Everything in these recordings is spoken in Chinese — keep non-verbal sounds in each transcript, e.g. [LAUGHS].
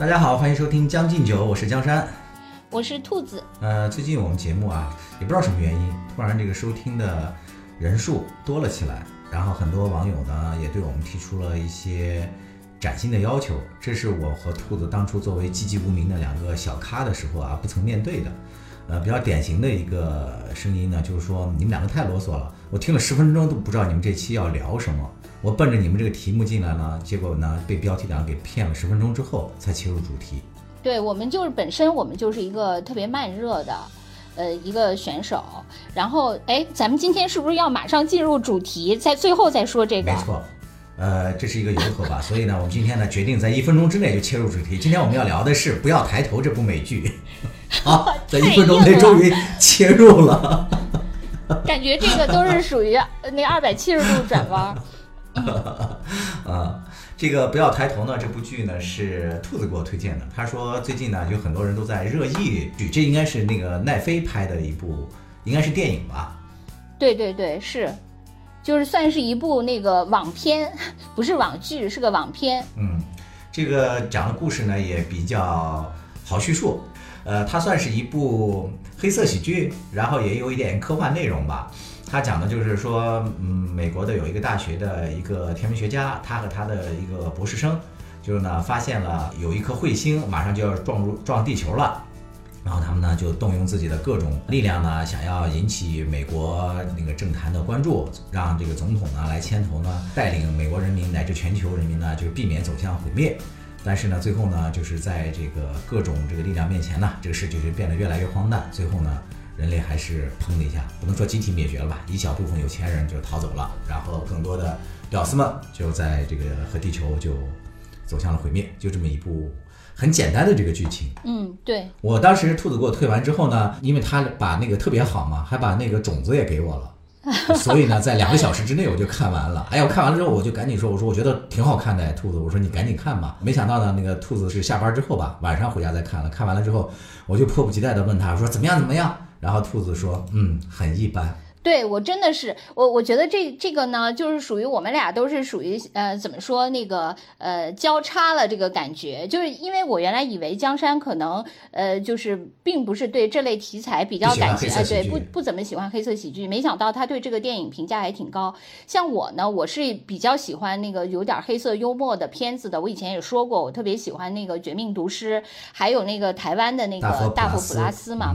大家好，欢迎收听《将进酒》，我是江山。我是兔子。呃，最近我们节目啊，也不知道什么原因，突然这个收听的人数多了起来，然后很多网友呢也对我们提出了一些崭新的要求，这是我和兔子当初作为籍籍无名的两个小咖的时候啊不曾面对的。呃，比较典型的一个声音呢，就是说你们两个太啰嗦了，我听了十分钟都不知道你们这期要聊什么。我奔着你们这个题目进来呢，结果呢被标题党给骗了十分钟之后才切入主题。对我们就是本身我们就是一个特别慢热的，呃，一个选手。然后哎，咱们今天是不是要马上进入主题，在最后再说这个？没错，呃，这是一个由头吧。[LAUGHS] 所以呢，我们今天呢决定在一分钟之内就切入主题。今天我们要聊的是《不要抬头》这部美剧。[LAUGHS] 好，[LAUGHS] 在一分钟内终于切入了。感觉这个都是属于那二百七十度转弯。[LAUGHS] 啊，这个不要抬头呢，这部剧呢是兔子给我推荐的。他说最近呢有很多人都在热议剧，这应该是那个奈飞拍的一部，应该是电影吧？对对对，是，就是算是一部那个网片，不是网剧，是个网片。嗯，这个讲的故事呢也比较好叙述，呃，它算是一部黑色喜剧，然后也有一点科幻内容吧。他讲的就是说，嗯，美国的有一个大学的一个天文学家，他和他的一个博士生，就是呢发现了有一颗彗星马上就要撞入撞地球了，然后他们呢就动用自己的各种力量呢，想要引起美国那个政坛的关注，让这个总统呢来牵头呢，带领美国人民乃至全球人民呢，就避免走向毁灭。但是呢，最后呢，就是在这个各种这个力量面前呢，这个世界就变得越来越荒诞。最后呢。人类还是砰的一下，不能说集体灭绝了吧？一小部分有钱人就逃走了，然后更多的屌丝们就在这个和地球就走向了毁灭，就这么一部很简单的这个剧情。嗯，对。我当时兔子给我退完之后呢，因为他把那个特别好嘛，还把那个种子也给我了，[LAUGHS] 所以呢，在两个小时之内我就看完了。哎呀，我看完了之后我就赶紧说，我说我觉得挺好看的，兔子，我说你赶紧看吧。没想到呢，那个兔子是下班之后吧，晚上回家再看了。看完了之后，我就迫不及待的问他说怎么样怎么样。然后兔子说：“嗯，很一般。”对我真的是我，我觉得这这个呢，就是属于我们俩都是属于呃，怎么说那个呃交叉了这个感觉，就是因为我原来以为江山可能呃就是并不是对这类题材比较感兴趣，对不不怎么喜欢黑色喜剧，没想到他对这个电影评价还挺高。像我呢，我是比较喜欢那个有点黑色幽默的片子的。我以前也说过，我特别喜欢那个《绝命毒师》，还有那个台湾的那个《大佛普拉斯》嘛。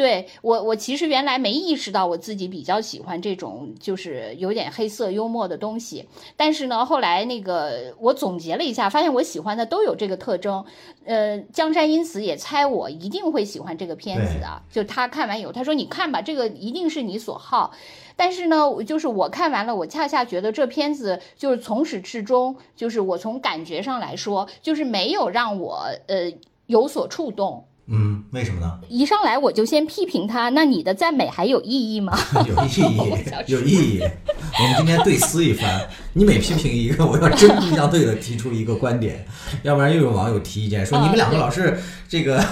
对我，我其实原来没意识到我自己比较喜欢这种就是有点黑色幽默的东西，但是呢，后来那个我总结了一下，发现我喜欢的都有这个特征。呃，江山因此也猜我一定会喜欢这个片子的。就他看完以后，他说：“你看吧，这个一定是你所好。”但是呢，就是我看完了，我恰恰觉得这片子就是从始至终，就是我从感觉上来说，就是没有让我呃有所触动。嗯，为什么呢？一上来我就先批评他，那你的赞美还有意义吗？[LAUGHS] 有意义，[LAUGHS] 有意义。我们今天对撕一番，你每批评一个，我要针锋相对的提出一个观点，[LAUGHS] 要不然又有网友提意见说你们两个老是这个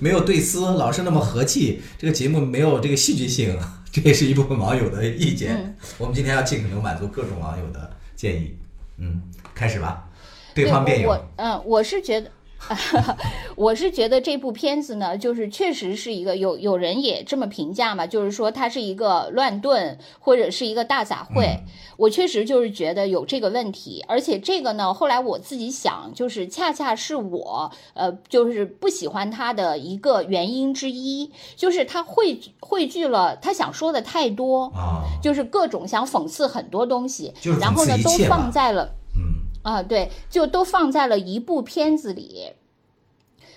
没有对撕，老是那么和气，这个节目没有这个戏剧性，这也是一部分网友的意见。我们今天要尽可能满足各种网友的建议。嗯，开始吧，对方辩友。嗯，我是觉得。[LAUGHS] 我是觉得这部片子呢，就是确实是一个有有人也这么评价嘛，就是说它是一个乱炖或者是一个大杂烩。我确实就是觉得有这个问题，而且这个呢，后来我自己想，就是恰恰是我呃，就是不喜欢他的一个原因之一，就是他汇汇聚了他想说的太多啊，就是各种想讽刺很多东西，然后呢都放在了。啊，对，就都放在了一部片子里，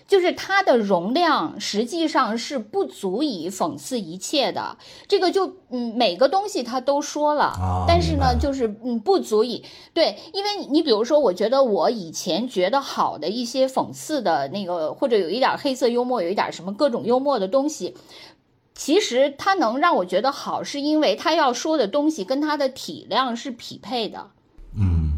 就是它的容量实际上是不足以讽刺一切的。这个就嗯，每个东西他都说了，但是呢，就是嗯，不足以对，因为你比如说，我觉得我以前觉得好的一些讽刺的那个，或者有一点黑色幽默，有一点什么各种幽默的东西，其实它能让我觉得好，是因为它要说的东西跟它的体量是匹配的。嗯。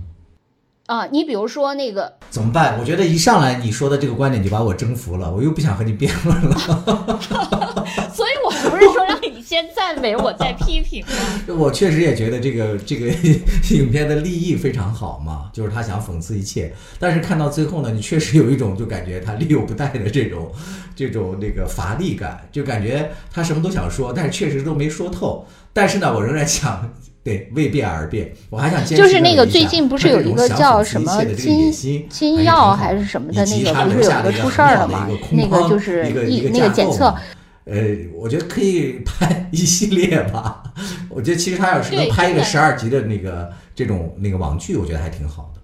啊，你比如说那个怎么办？我觉得一上来你说的这个观点就把我征服了，我又不想和你辩论了。[LAUGHS] 所以我不是是说让你先赞美我再批评吗？我确实也觉得这个这个 [LAUGHS] 影片的立意非常好嘛，就是他想讽刺一切，但是看到最后呢，你确实有一种就感觉他力有不逮的这种这种那个乏力感，就感觉他什么都想说，但是确实都没说透。但是呢，我仍然想。对，为变而变，我还想就是那个最近不是有一个叫什么金金耀还是什么的那个，不是有一个出事儿了吗？那个就是一那个检测。呃，我觉得可以拍一系列吧。我觉得其实他要是能拍一个十二集的那个这种那个网剧，我觉得还挺好的。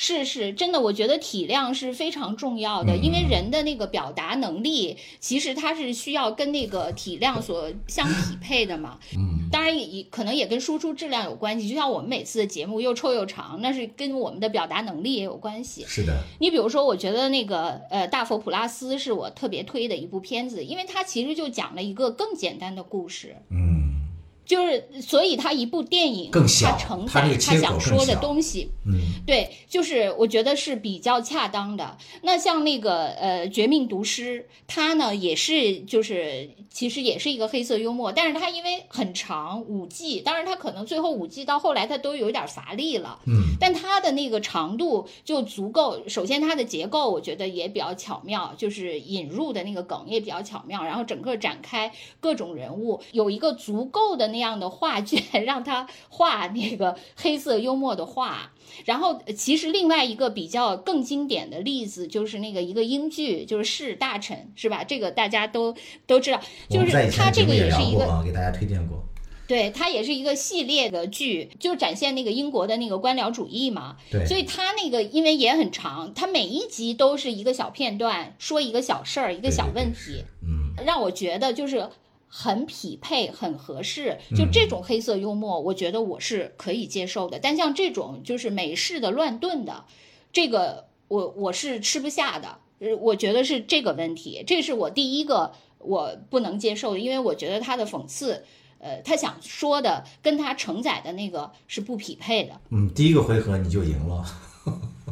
是是，真的，我觉得体量是非常重要的，因为人的那个表达能力，其实它是需要跟那个体量所相匹配的嘛。嗯，当然也可能也跟输出质量有关系。就像我们每次的节目又臭又长，那是跟我们的表达能力也有关系。是的。你比如说，我觉得那个呃《大佛普拉斯》是我特别推的一部片子，因为它其实就讲了一个更简单的故事。嗯。就是，所以他一部电影，它承载他想说的东西，嗯，对，就是我觉得是比较恰当的。那像那个呃《绝命毒师》，他呢也是，就是其实也是一个黑色幽默，但是他因为很长五季，当然他可能最后五季到后来他都有点乏力了，嗯，但他的那个长度就足够。首先它的结构我觉得也比较巧妙，就是引入的那个梗也比较巧妙，然后整个展开各种人物有一个足够的那。那样的画卷 [LAUGHS] 让他画那个黑色幽默的画，然后其实另外一个比较更经典的例子就是那个一个英剧，就是《士大臣》，是吧？这个大家都都知道，就是他这个也是一个给大家推荐过，对它也是一个系列的剧，就展现那个英国的那个官僚主义嘛。对，所以它那个因为也很长，它每一集都是一个小片段，说一个小事儿，一个小问题，嗯，让我觉得就是。很匹配，很合适，就这种黑色幽默，我觉得我是可以接受的。但像这种就是美式的乱炖的，这个我我是吃不下的。呃，我觉得是这个问题，这是我第一个我不能接受的，因为我觉得他的讽刺，呃，他想说的跟他承载的那个是不匹配的。嗯，第一个回合你就赢了，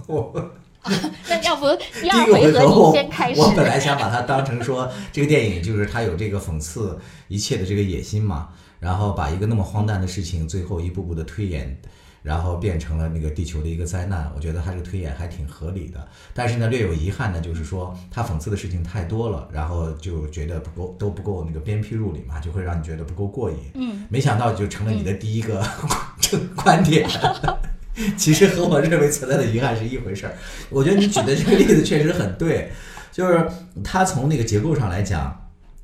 我。[LAUGHS] [LAUGHS] 那要不 [LAUGHS] 第二回合你先开始？我本来想把它当成说这个电影就是它有这个讽刺一切的这个野心嘛，然后把一个那么荒诞的事情最后一步步的推演，然后变成了那个地球的一个灾难。我觉得他这个推演还挺合理的，但是呢略有遗憾的就是说他讽刺的事情太多了，然后就觉得不够都不够那个鞭辟入里嘛，就会让你觉得不够过瘾。嗯，没想到就成了你的第一个 [LAUGHS] 观点。[LAUGHS] 其实和我认为存在的遗憾是一回事儿。我觉得你举的这个例子确实很对，就是它从那个结构上来讲，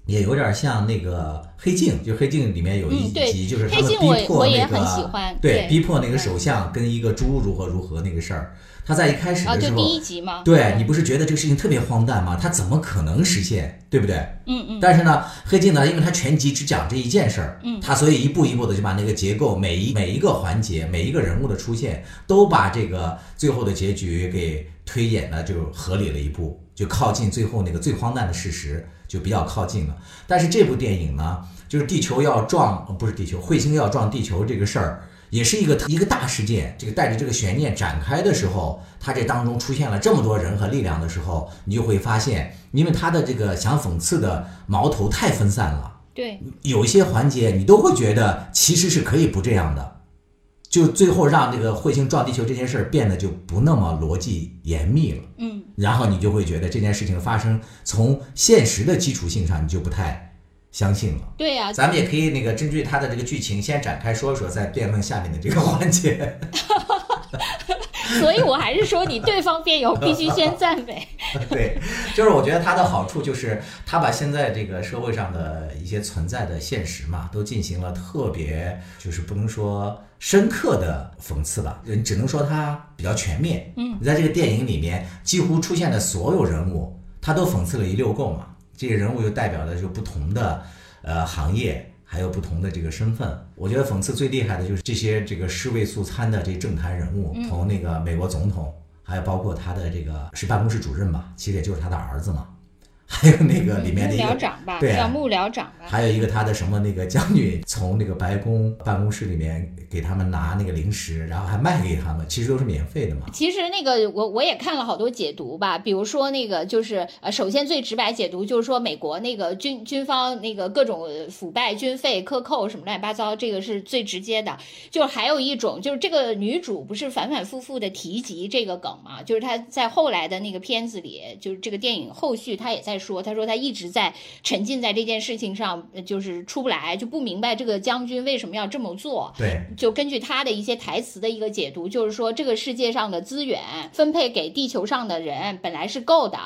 也有点像那个黑镜，就黑镜里面有一集，就是他们逼迫那个对逼迫那个首相跟一个猪如何如何那个事儿。他在一开始的时候，第一集嘛？对你不是觉得这个事情特别荒诞吗？他怎么可能实现，对不对？嗯嗯。但是呢，黑镜呢，因为他全集只讲这一件事儿，嗯，他所以一步一步的就把那个结构，每一每一个环节，每一个人物的出现，都把这个最后的结局给推演的就合理了一步，就靠近最后那个最荒诞的事实，就比较靠近了。但是这部电影呢，就是地球要撞，不是地球，彗星要撞地球这个事儿。也是一个一个大事件，这个带着这个悬念展开的时候，它这当中出现了这么多人和力量的时候，你就会发现，因为他的这个想讽刺的矛头太分散了，对，有一些环节你都会觉得其实是可以不这样的，就最后让这个彗星撞地球这件事儿变得就不那么逻辑严密了，嗯，然后你就会觉得这件事情发生从现实的基础性上你就不太。相信了，对呀，咱们也可以那个根据他的这个剧情先展开说说，再辩论下面的这个环节。[LAUGHS] 所以我还是说，你对方辩友必须先赞美。[LAUGHS] 对，就是我觉得他的好处就是他把现在这个社会上的一些存在的现实嘛，都进行了特别，就是不能说深刻的讽刺吧，人只能说它比较全面。嗯，在这个电影里面，几乎出现的所有人物，他都讽刺了一溜够嘛。这些人物又代表的就不同的呃行业，还有不同的这个身份。我觉得讽刺最厉害的就是这些这个尸位素餐的这政坛人物，从那个美国总统，还有包括他的这个是办公室主任吧，其实也就是他的儿子嘛，还有那个里面的幕一个僚长吧，叫幕僚长吧。还有一个他的什么那个将军从那个白宫办公室里面给他们拿那个零食，然后还卖给他们，其实都是免费的嘛。其实那个我我也看了好多解读吧，比如说那个就是呃，首先最直白解读就是说美国那个军军方那个各种腐败、军费克扣什么乱七八糟，这个是最直接的。就还有一种就是这个女主不是反反复复的提及这个梗嘛，就是她在后来的那个片子里，就是这个电影后续她也在说，他说他一直在沉浸在这件事情上，呃就是出不来，就不明白这个将军为什么要这么做。对，就根据他的一些台词的一个解读，就是说这个世界上的资源分配给地球上的人本来是够的，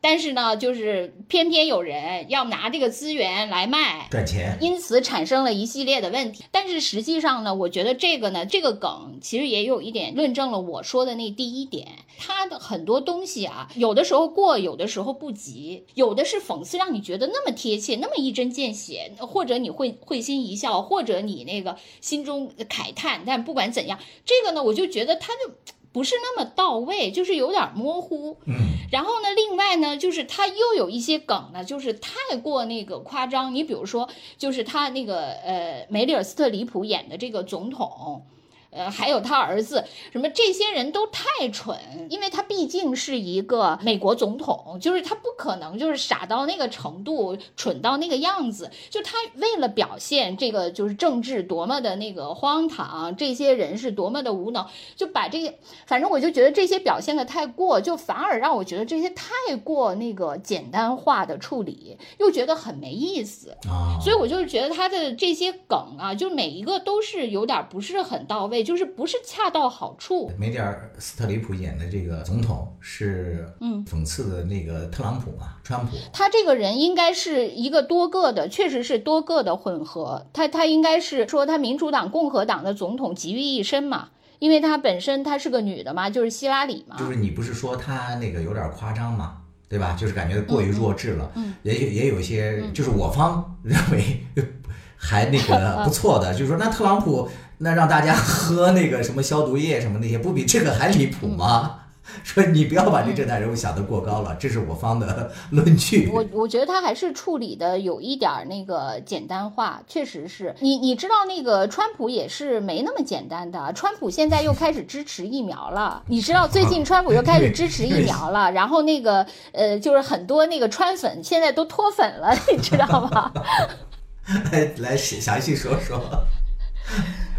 但是呢，就是偏偏有人要拿这个资源来卖。赚钱。因此产生了一系列的问题，但是实际上呢，我觉得这个呢，这个梗其实也有一点论证了我说的那第一点，它的很多东西啊，有的时候过，有的时候不及，有的是讽刺，让你觉得那么贴切，那么一针见血，或者你会会心一笑，或者你那个心中慨叹，但不管怎样，这个呢，我就觉得它就不是那么到位，就是有点模糊。嗯，然后呢，另外呢，就是他又有一些梗呢，就是太过那个夸张。你比如说，就是他那个呃，梅丽尔·斯特里普演的这个总统。呃，还有他儿子，什么这些人都太蠢，因为他毕竟是一个美国总统，就是他不可能就是傻到那个程度，蠢到那个样子。就他为了表现这个就是政治多么的那个荒唐，这些人是多么的无能，就把这个，反正我就觉得这些表现的太过，就反而让我觉得这些太过那个简单化的处理，又觉得很没意思。啊、所以我就是觉得他的这些梗啊，就每一个都是有点不是很到位，就是不是恰到好处。梅迪尔·斯特里普演的这个总统是嗯讽刺的那个特朗普嘛，川普。他这个人应该是一个多个的，确实是多个的混合。他他应该是说他民主党、共和党的总统集于一身嘛，因为他本身她是个女的嘛，就是希拉里嘛。就是你不是说他那个有点夸张嘛，对吧？就是感觉过于弱智了。嗯也有也有一些，就是我方认为 [LAUGHS] 还那个 [LAUGHS] 不错的，就是说那特朗普那让大家 [LAUGHS] 喝那个什么消毒液什么那些，不比这个还离谱吗？说你不要把这政坛人物想得过高了，这是我方的论据。我我觉得他还是处理的有一点儿那个简单化，确实是你你知道那个川普也是没那么简单的，川普现在又开始支持疫苗了，你知道最近川普又开始支持疫苗了，然后那个呃就是很多那个川粉现在都脱粉了，你知道吗？[LAUGHS] [LAUGHS] 来来详细说说。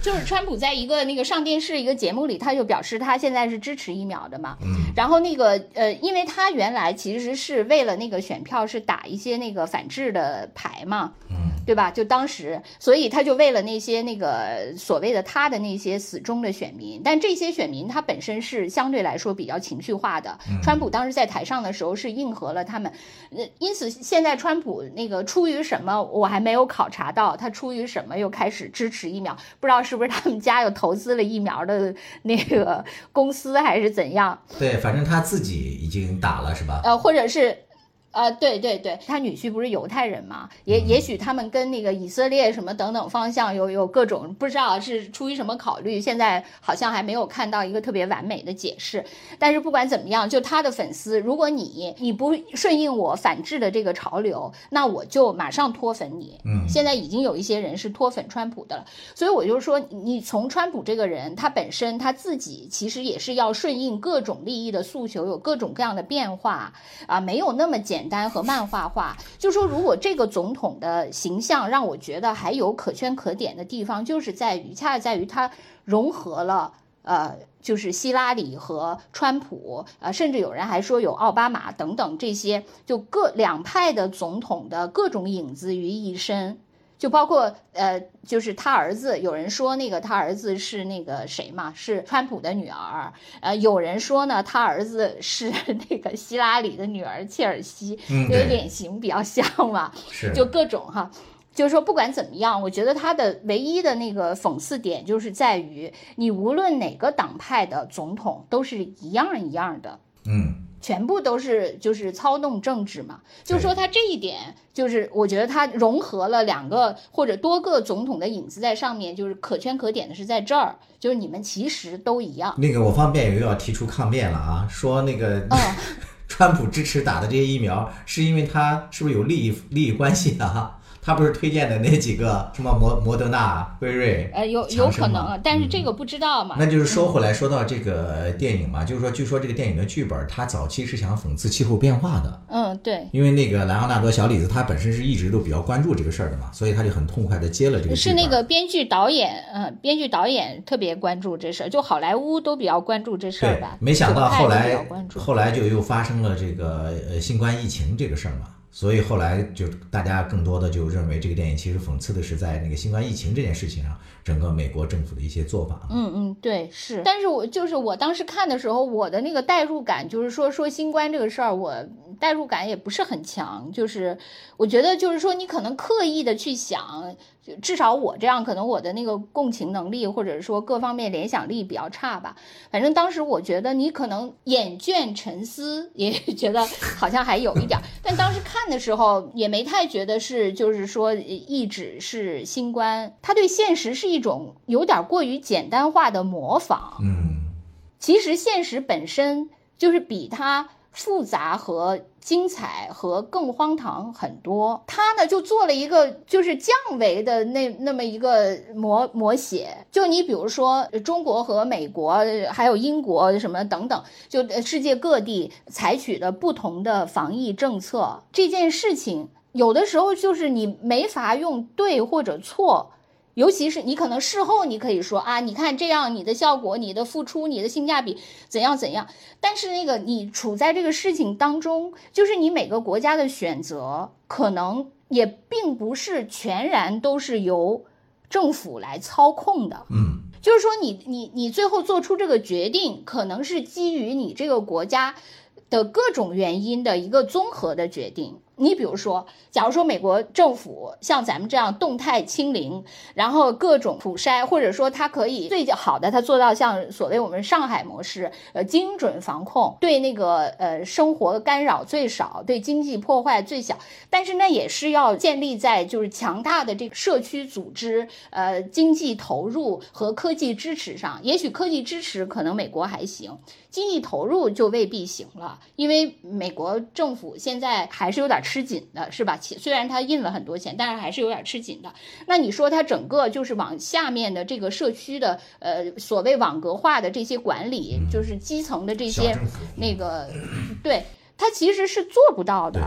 就是川普在一个那个上电视一个节目里，他就表示他现在是支持疫苗的嘛。嗯。然后那个呃，因为他原来其实是为了那个选票是打一些那个反制的牌嘛。嗯。对吧？就当时，所以他就为了那些那个所谓的他的那些死忠的选民，但这些选民他本身是相对来说比较情绪化的。川普当时在台上的时候是应和了他们，呃，因此现在川普那个出于什么我还没有考察到，他出于什么又开始支持疫苗，不知道是不是他们家又投资了疫苗的那个公司还是怎样？对，反正他自己已经打了是吧？呃，或者是。呃，对对对，他女婿不是犹太人嘛？也也许他们跟那个以色列什么等等方向有有各种不知道是出于什么考虑，现在好像还没有看到一个特别完美的解释。但是不管怎么样，就他的粉丝，如果你你不顺应我反制的这个潮流，那我就马上脱粉你。嗯，现在已经有一些人是脱粉川普的了，所以我就说，你从川普这个人，他本身他自己其实也是要顺应各种利益的诉求，有各种各样的变化啊，没有那么简。简单和漫画化，就说如果这个总统的形象让我觉得还有可圈可点的地方，就是在于恰恰在于他融合了呃，就是希拉里和川普，呃，甚至有人还说有奥巴马等等这些，就各两派的总统的各种影子于一身。就包括呃，就是他儿子，有人说那个他儿子是那个谁嘛，是川普的女儿。呃，有人说呢，他儿子是 [LAUGHS] 那个希拉里的女儿切尔西，嗯，因为脸型比较像嘛，是就各种哈。就是说，不管怎么样，我觉得他的唯一的那个讽刺点，就是在于你无论哪个党派的总统都是一样一样的，嗯，全部都是就是操弄政治嘛。就是说他这一点，就是我觉得他融合了两个或者多个总统的影子在上面，就是可圈可点的是在这儿，就是你们其实都一样。那个我方辩友又要提出抗辩了啊，说那个。嗯 [LAUGHS] 川普支持打的这些疫苗，是因为他是不是有利益利益关系啊？他不是推荐的那几个 [LAUGHS] 什么摩摩德纳、辉瑞，呃，有有可能，但是这个不知道嘛。那就是说回来，说到这个电影嘛，就是说，据说这个电影的剧本，他早期是想讽刺气候变化的。嗯，对。因为那个莱昂纳多小李子，他本身是一直都比较关注这个事儿的嘛，所以他就很痛快的接了这个。是那个编剧导演，嗯，编剧导演特别关注这事儿，就好莱坞都比较关注这事儿吧。没想到后来，后来就又发生了这个呃新冠疫情这个事儿嘛。所以后来就大家更多的就认为这个电影其实讽刺的是在那个新冠疫情这件事情上，整个美国政府的一些做法。嗯嗯，对，是。但是我就是我当时看的时候，我的那个代入感就是说说新冠这个事儿，我代入感也不是很强。就是我觉得就是说你可能刻意的去想。至少我这样，可能我的那个共情能力，或者说各方面联想力比较差吧。反正当时我觉得你可能眼倦沉思，也 [LAUGHS] 觉得好像还有一点。[LAUGHS] 但当时看的时候也没太觉得是，就是说一指是新冠，他对现实是一种有点过于简单化的模仿。嗯，其实现实本身就是比它。复杂和精彩和更荒唐很多，他呢就做了一个就是降维的那那么一个模模写，就你比如说中国和美国还有英国什么等等，就世界各地采取的不同的防疫政策这件事情，有的时候就是你没法用对或者错。尤其是你可能事后你可以说啊，你看这样你的效果、你的付出、你的性价比怎样怎样。但是那个你处在这个事情当中，就是你每个国家的选择可能也并不是全然都是由政府来操控的。嗯，就是说你你你最后做出这个决定，可能是基于你这个国家的各种原因的一个综合的决定。你比如说，假如说美国政府像咱们这样动态清零，然后各种普筛，或者说它可以最好的，它做到像所谓我们上海模式，呃，精准防控，对那个呃生活干扰最少，对经济破坏最小。但是那也是要建立在就是强大的这个社区组织，呃，经济投入和科技支持上。也许科技支持可能美国还行，经济投入就未必行了，因为美国政府现在还是有点。吃紧的是吧？虽然他印了很多钱，但是还是有点吃紧的。那你说他整个就是往下面的这个社区的呃所谓网格化的这些管理，就是基层的这些那个，对他其实是做不到的。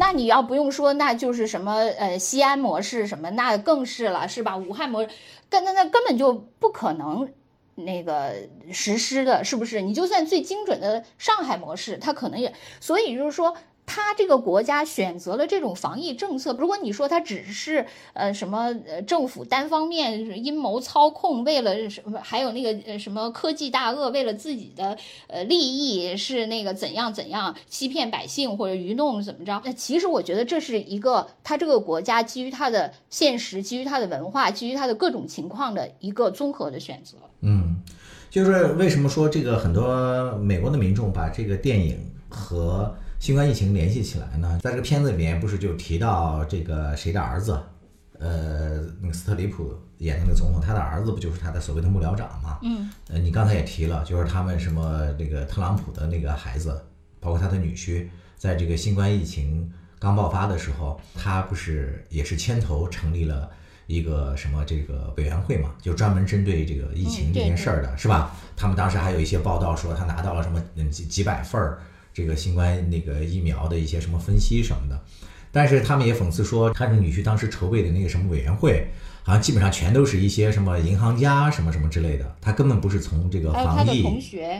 那你要不用说，那就是什么呃西安模式什么，那更是了，是吧？武汉模式，那那那根本就不可能那个实施的，是不是？你就算最精准的上海模式，它可能也，所以就是说。他这个国家选择了这种防疫政策，如果你说他只是呃什么呃政府单方面阴谋操控，为了什么，还有那个呃什么科技大鳄为了自己的呃利益是那个怎样怎样欺骗百姓或者愚弄怎么着？那其实我觉得这是一个他这个国家基于他的现实、基于他的文化、基于他的各种情况的一个综合的选择。嗯，就是为什么说这个很多美国的民众把这个电影和。新冠疫情联系起来呢，在这个片子里面不是就提到这个谁的儿子，呃，那个斯特里普演的那个总统，他的儿子不就是他的所谓的幕僚长吗？嗯，呃，你刚才也提了，就是他们什么那个特朗普的那个孩子，包括他的女婿，在这个新冠疫情刚爆发的时候，他不是也是牵头成立了一个什么这个委员会嘛，就专门针对这个疫情这件事儿的，是吧？他们当时还有一些报道说他拿到了什么嗯几几百份儿。这个新冠那个疫苗的一些什么分析什么的，但是他们也讽刺说，他这女婿当时筹备的那个什么委员会，好像基本上全都是一些什么银行家什么什么之类的，他根本不是从这个防疫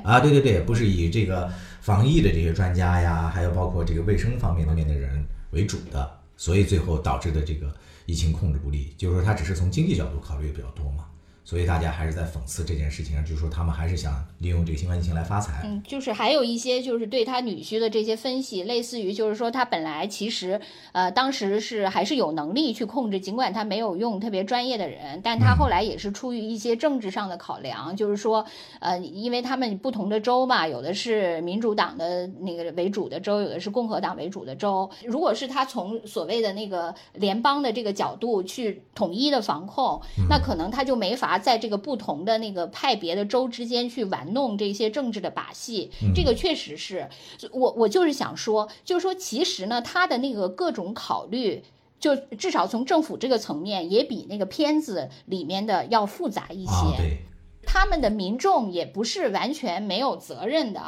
啊，对对对，不是以这个防疫的这些专家呀，还有包括这个卫生方面方面的人为主的，所以最后导致的这个疫情控制不力，就是说他只是从经济角度考虑的比较多嘛。所以大家还是在讽刺这件事情上，就是说他们还是想利用这个新冠疫情来发财。嗯，就是还有一些就是对他女婿的这些分析，类似于就是说他本来其实呃当时是还是有能力去控制，尽管他没有用特别专业的人，但他后来也是出于一些政治上的考量，就是说呃因为他们不同的州嘛，有的是民主党的那个为主的州，有的是共和党为主的州。如果是他从所谓的那个联邦的这个角度去统一的防控，那可能他就没法。乏在这个不同的那个派别的州之间去玩弄这些政治的把戏，这个确实是我我就是想说，就是说其实呢，他的那个各种考虑。就至少从政府这个层面，也比那个片子里面的要复杂一些。对，他们的民众也不是完全没有责任的。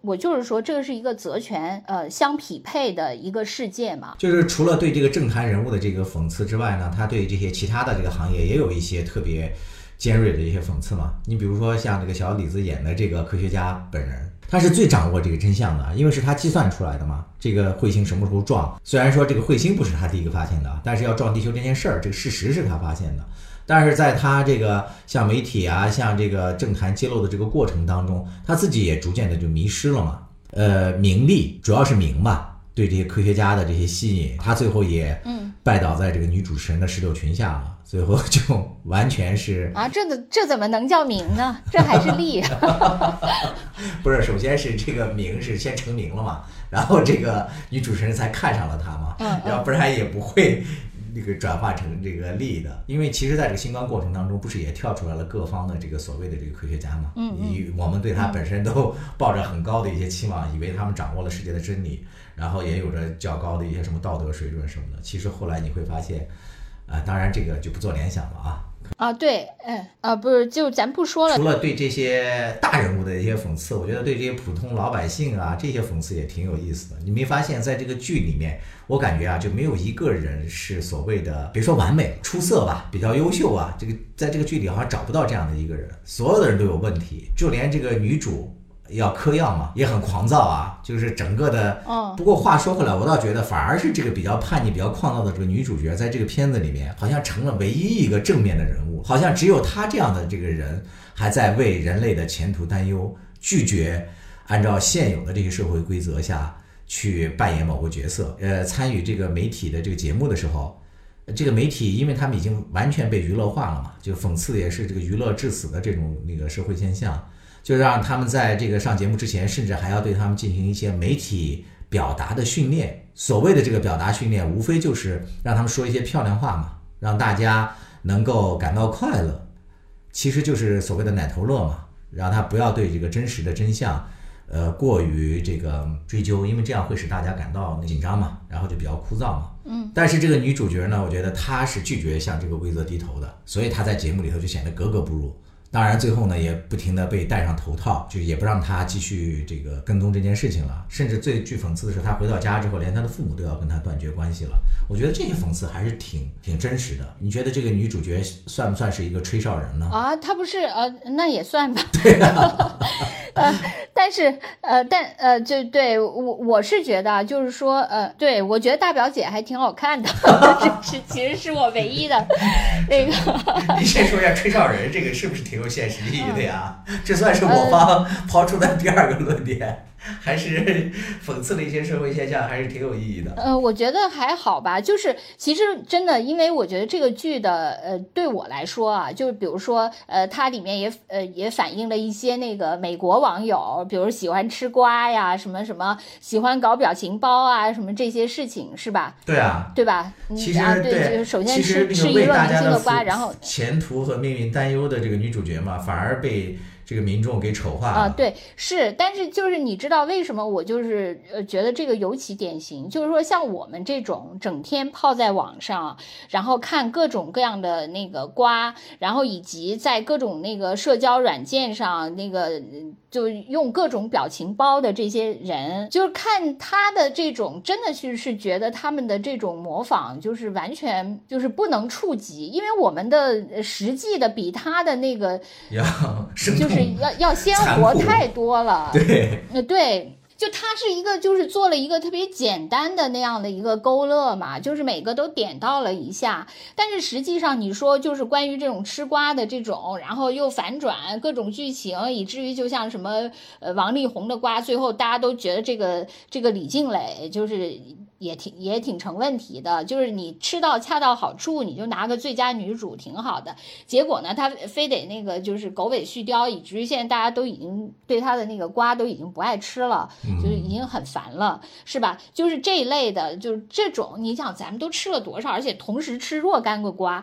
我就是说，这个是一个责权呃相匹配的一个世界嘛。就是除了对这个政坛人物的这个讽刺之外呢，他对这些其他的这个行业也有一些特别尖锐的一些讽刺嘛。你比如说像这个小李子演的这个科学家本人。他是最掌握这个真相的，因为是他计算出来的嘛。这个彗星什么时候撞？虽然说这个彗星不是他第一个发现的，但是要撞地球这件事儿，这个事实是他发现的。但是在他这个向媒体啊、向这个政坛揭露的这个过程当中，他自己也逐渐的就迷失了嘛。呃，名利主要是名吧，对这些科学家的这些吸引，他最后也拜倒在这个女主持人的石榴裙下了。最后就 [LAUGHS] 完全是啊，这怎这怎么能叫名呢？这还是利？[LAUGHS] [LAUGHS] 不是，首先是这个名是先成名了嘛，然后这个女主持人才看上了他嘛，要不然也不会那个转化成这个利的。因为其实在这个新冠过程当中，不是也跳出来了各方的这个所谓的这个科学家嘛？嗯嗯，我们对他本身都抱着很高的一些期望，以为他们掌握了世界的真理，然后也有着较高的一些什么道德水准什么的。其实后来你会发现。啊，当然这个就不做联想了啊。啊，对，嗯，啊，不是，就咱不说了。除了对这些大人物的一些讽刺，我觉得对这些普通老百姓啊，这些讽刺也挺有意思的。你没发现，在这个剧里面，我感觉啊，就没有一个人是所谓的，别说完美、出色吧，比较优秀啊。这个在这个剧里好像找不到这样的一个人，所有的人都有问题，就连这个女主。要嗑药嘛，也很狂躁啊，就是整个的。嗯。不过话说回来，我倒觉得反而是这个比较叛逆、比较狂躁的这个女主角，在这个片子里面好像成了唯一一个正面的人物，好像只有她这样的这个人还在为人类的前途担忧，拒绝按照现有的这些社会规则下去扮演某个角色。呃，参与这个媒体的这个节目的时候，这个媒体因为他们已经完全被娱乐化了嘛，就讽刺也是这个娱乐致死的这种那个社会现象。就让他们在这个上节目之前，甚至还要对他们进行一些媒体表达的训练。所谓的这个表达训练，无非就是让他们说一些漂亮话嘛，让大家能够感到快乐。其实就是所谓的奶头乐嘛，让他不要对这个真实的真相，呃，过于这个追究，因为这样会使大家感到紧张嘛，然后就比较枯燥嘛。嗯。但是这个女主角呢，我觉得她是拒绝向这个规则低头的，所以她在节目里头就显得格格不入。当然，最后呢，也不停的被戴上头套，就也不让他继续这个跟踪这件事情了。甚至最具讽刺的是，他回到家之后，连他的父母都要跟他断绝关系了。我觉得这些讽刺还是挺挺真实的。你觉得这个女主角算不算是一个吹哨人呢？啊，她不是呃，那也算吧。[LAUGHS] 对啊。[LAUGHS] 呃，但是呃，但呃，就对我我是觉得，就是说呃，对我觉得大表姐还挺好看的，这 [LAUGHS] 是其实是我唯一的那个。你先说一下吹哨人这个是不是挺有？现实意义的呀，这算是我方 [LAUGHS] 抛出的第二个论点。还是 [LAUGHS] 讽刺了一些社会现象，还是挺有意义的。呃，我觉得还好吧，就是其实真的，因为我觉得这个剧的，呃，对我来说啊，就是比如说，呃，它里面也呃也反映了一些那个美国网友，比如喜欢吃瓜呀，什么什么，喜欢搞表情包啊，什么这些事情，是吧？对啊，对吧？其实对，首先吃吃娱乐明星的瓜，然后前途和命运担忧的这个女主角嘛，反而被。这个民众给丑化啊，对，是，但是就是你知道为什么我就是呃觉得这个尤其典型，就是说像我们这种整天泡在网上，然后看各种各样的那个瓜，然后以及在各种那个社交软件上那个就用各种表情包的这些人，就是看他的这种，真的是是觉得他们的这种模仿就是完全就是不能触及，因为我们的实际的比他的那个要 [LAUGHS] 就是。是要要鲜活太多了，对，呃对。就它是一个，就是做了一个特别简单的那样的一个勾勒嘛，就是每个都点到了一下。但是实际上，你说就是关于这种吃瓜的这种，然后又反转各种剧情，以至于就像什么呃王力宏的瓜，最后大家都觉得这个这个李静蕾就是也挺也挺成问题的，就是你吃到恰到好处，你就拿个最佳女主挺好的。结果呢，他非得那个就是狗尾续貂，以至于现在大家都已经对他的那个瓜都已经不爱吃了。就是已经很烦了，是吧？就是这一类的，就是这种，你想咱们都吃了多少，而且同时吃若干个瓜。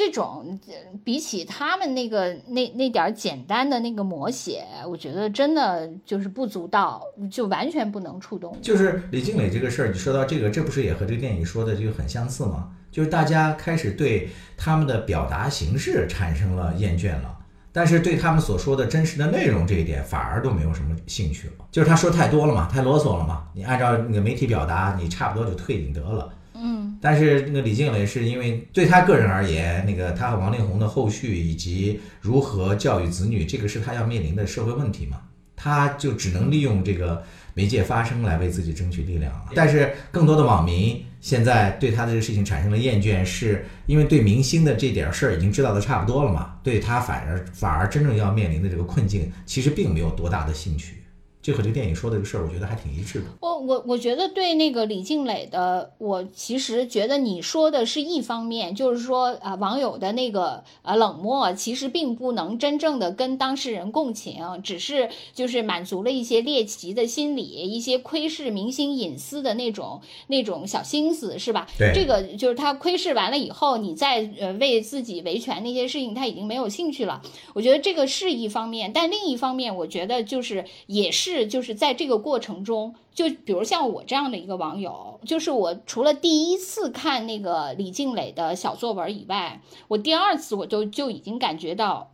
这种比起他们那个那那点简单的那个摹写，我觉得真的就是不足道，就完全不能触动。就是李静蕾这个事儿，你说到这个，这不是也和这个电影说的这个很相似吗？就是大家开始对他们的表达形式产生了厌倦了，但是对他们所说的真实的内容这一点反而都没有什么兴趣了。就是他说太多了嘛，太啰嗦了嘛，你按照那个媒体表达，你差不多就退隐得了。嗯，但是那个李静蕾是因为对他个人而言，那个他和王力宏的后续以及如何教育子女，这个是他要面临的社会问题嘛，他就只能利用这个媒介发声来为自己争取力量。但是更多的网民现在对他的这个事情产生了厌倦，是因为对明星的这点事儿已经知道的差不多了嘛，对他反而反而真正要面临的这个困境，其实并没有多大的兴趣。这和这个电影说的这个事儿，我觉得还挺一致的。我我我觉得对那个李静蕾的，我其实觉得你说的是一方面，就是说啊，网友的那个呃冷漠，其实并不能真正的跟当事人共情，只是就是满足了一些猎奇的心理，一些窥视明星隐私的那种那种小心思，是吧？对，这个就是他窥视完了以后，你再呃为自己维权那些事情，他已经没有兴趣了。我觉得这个是一方面，但另一方面，我觉得就是也是。是，就是在这个过程中，就比如像我这样的一个网友，就是我除了第一次看那个李静蕾的小作文以外，我第二次我就就已经感觉到，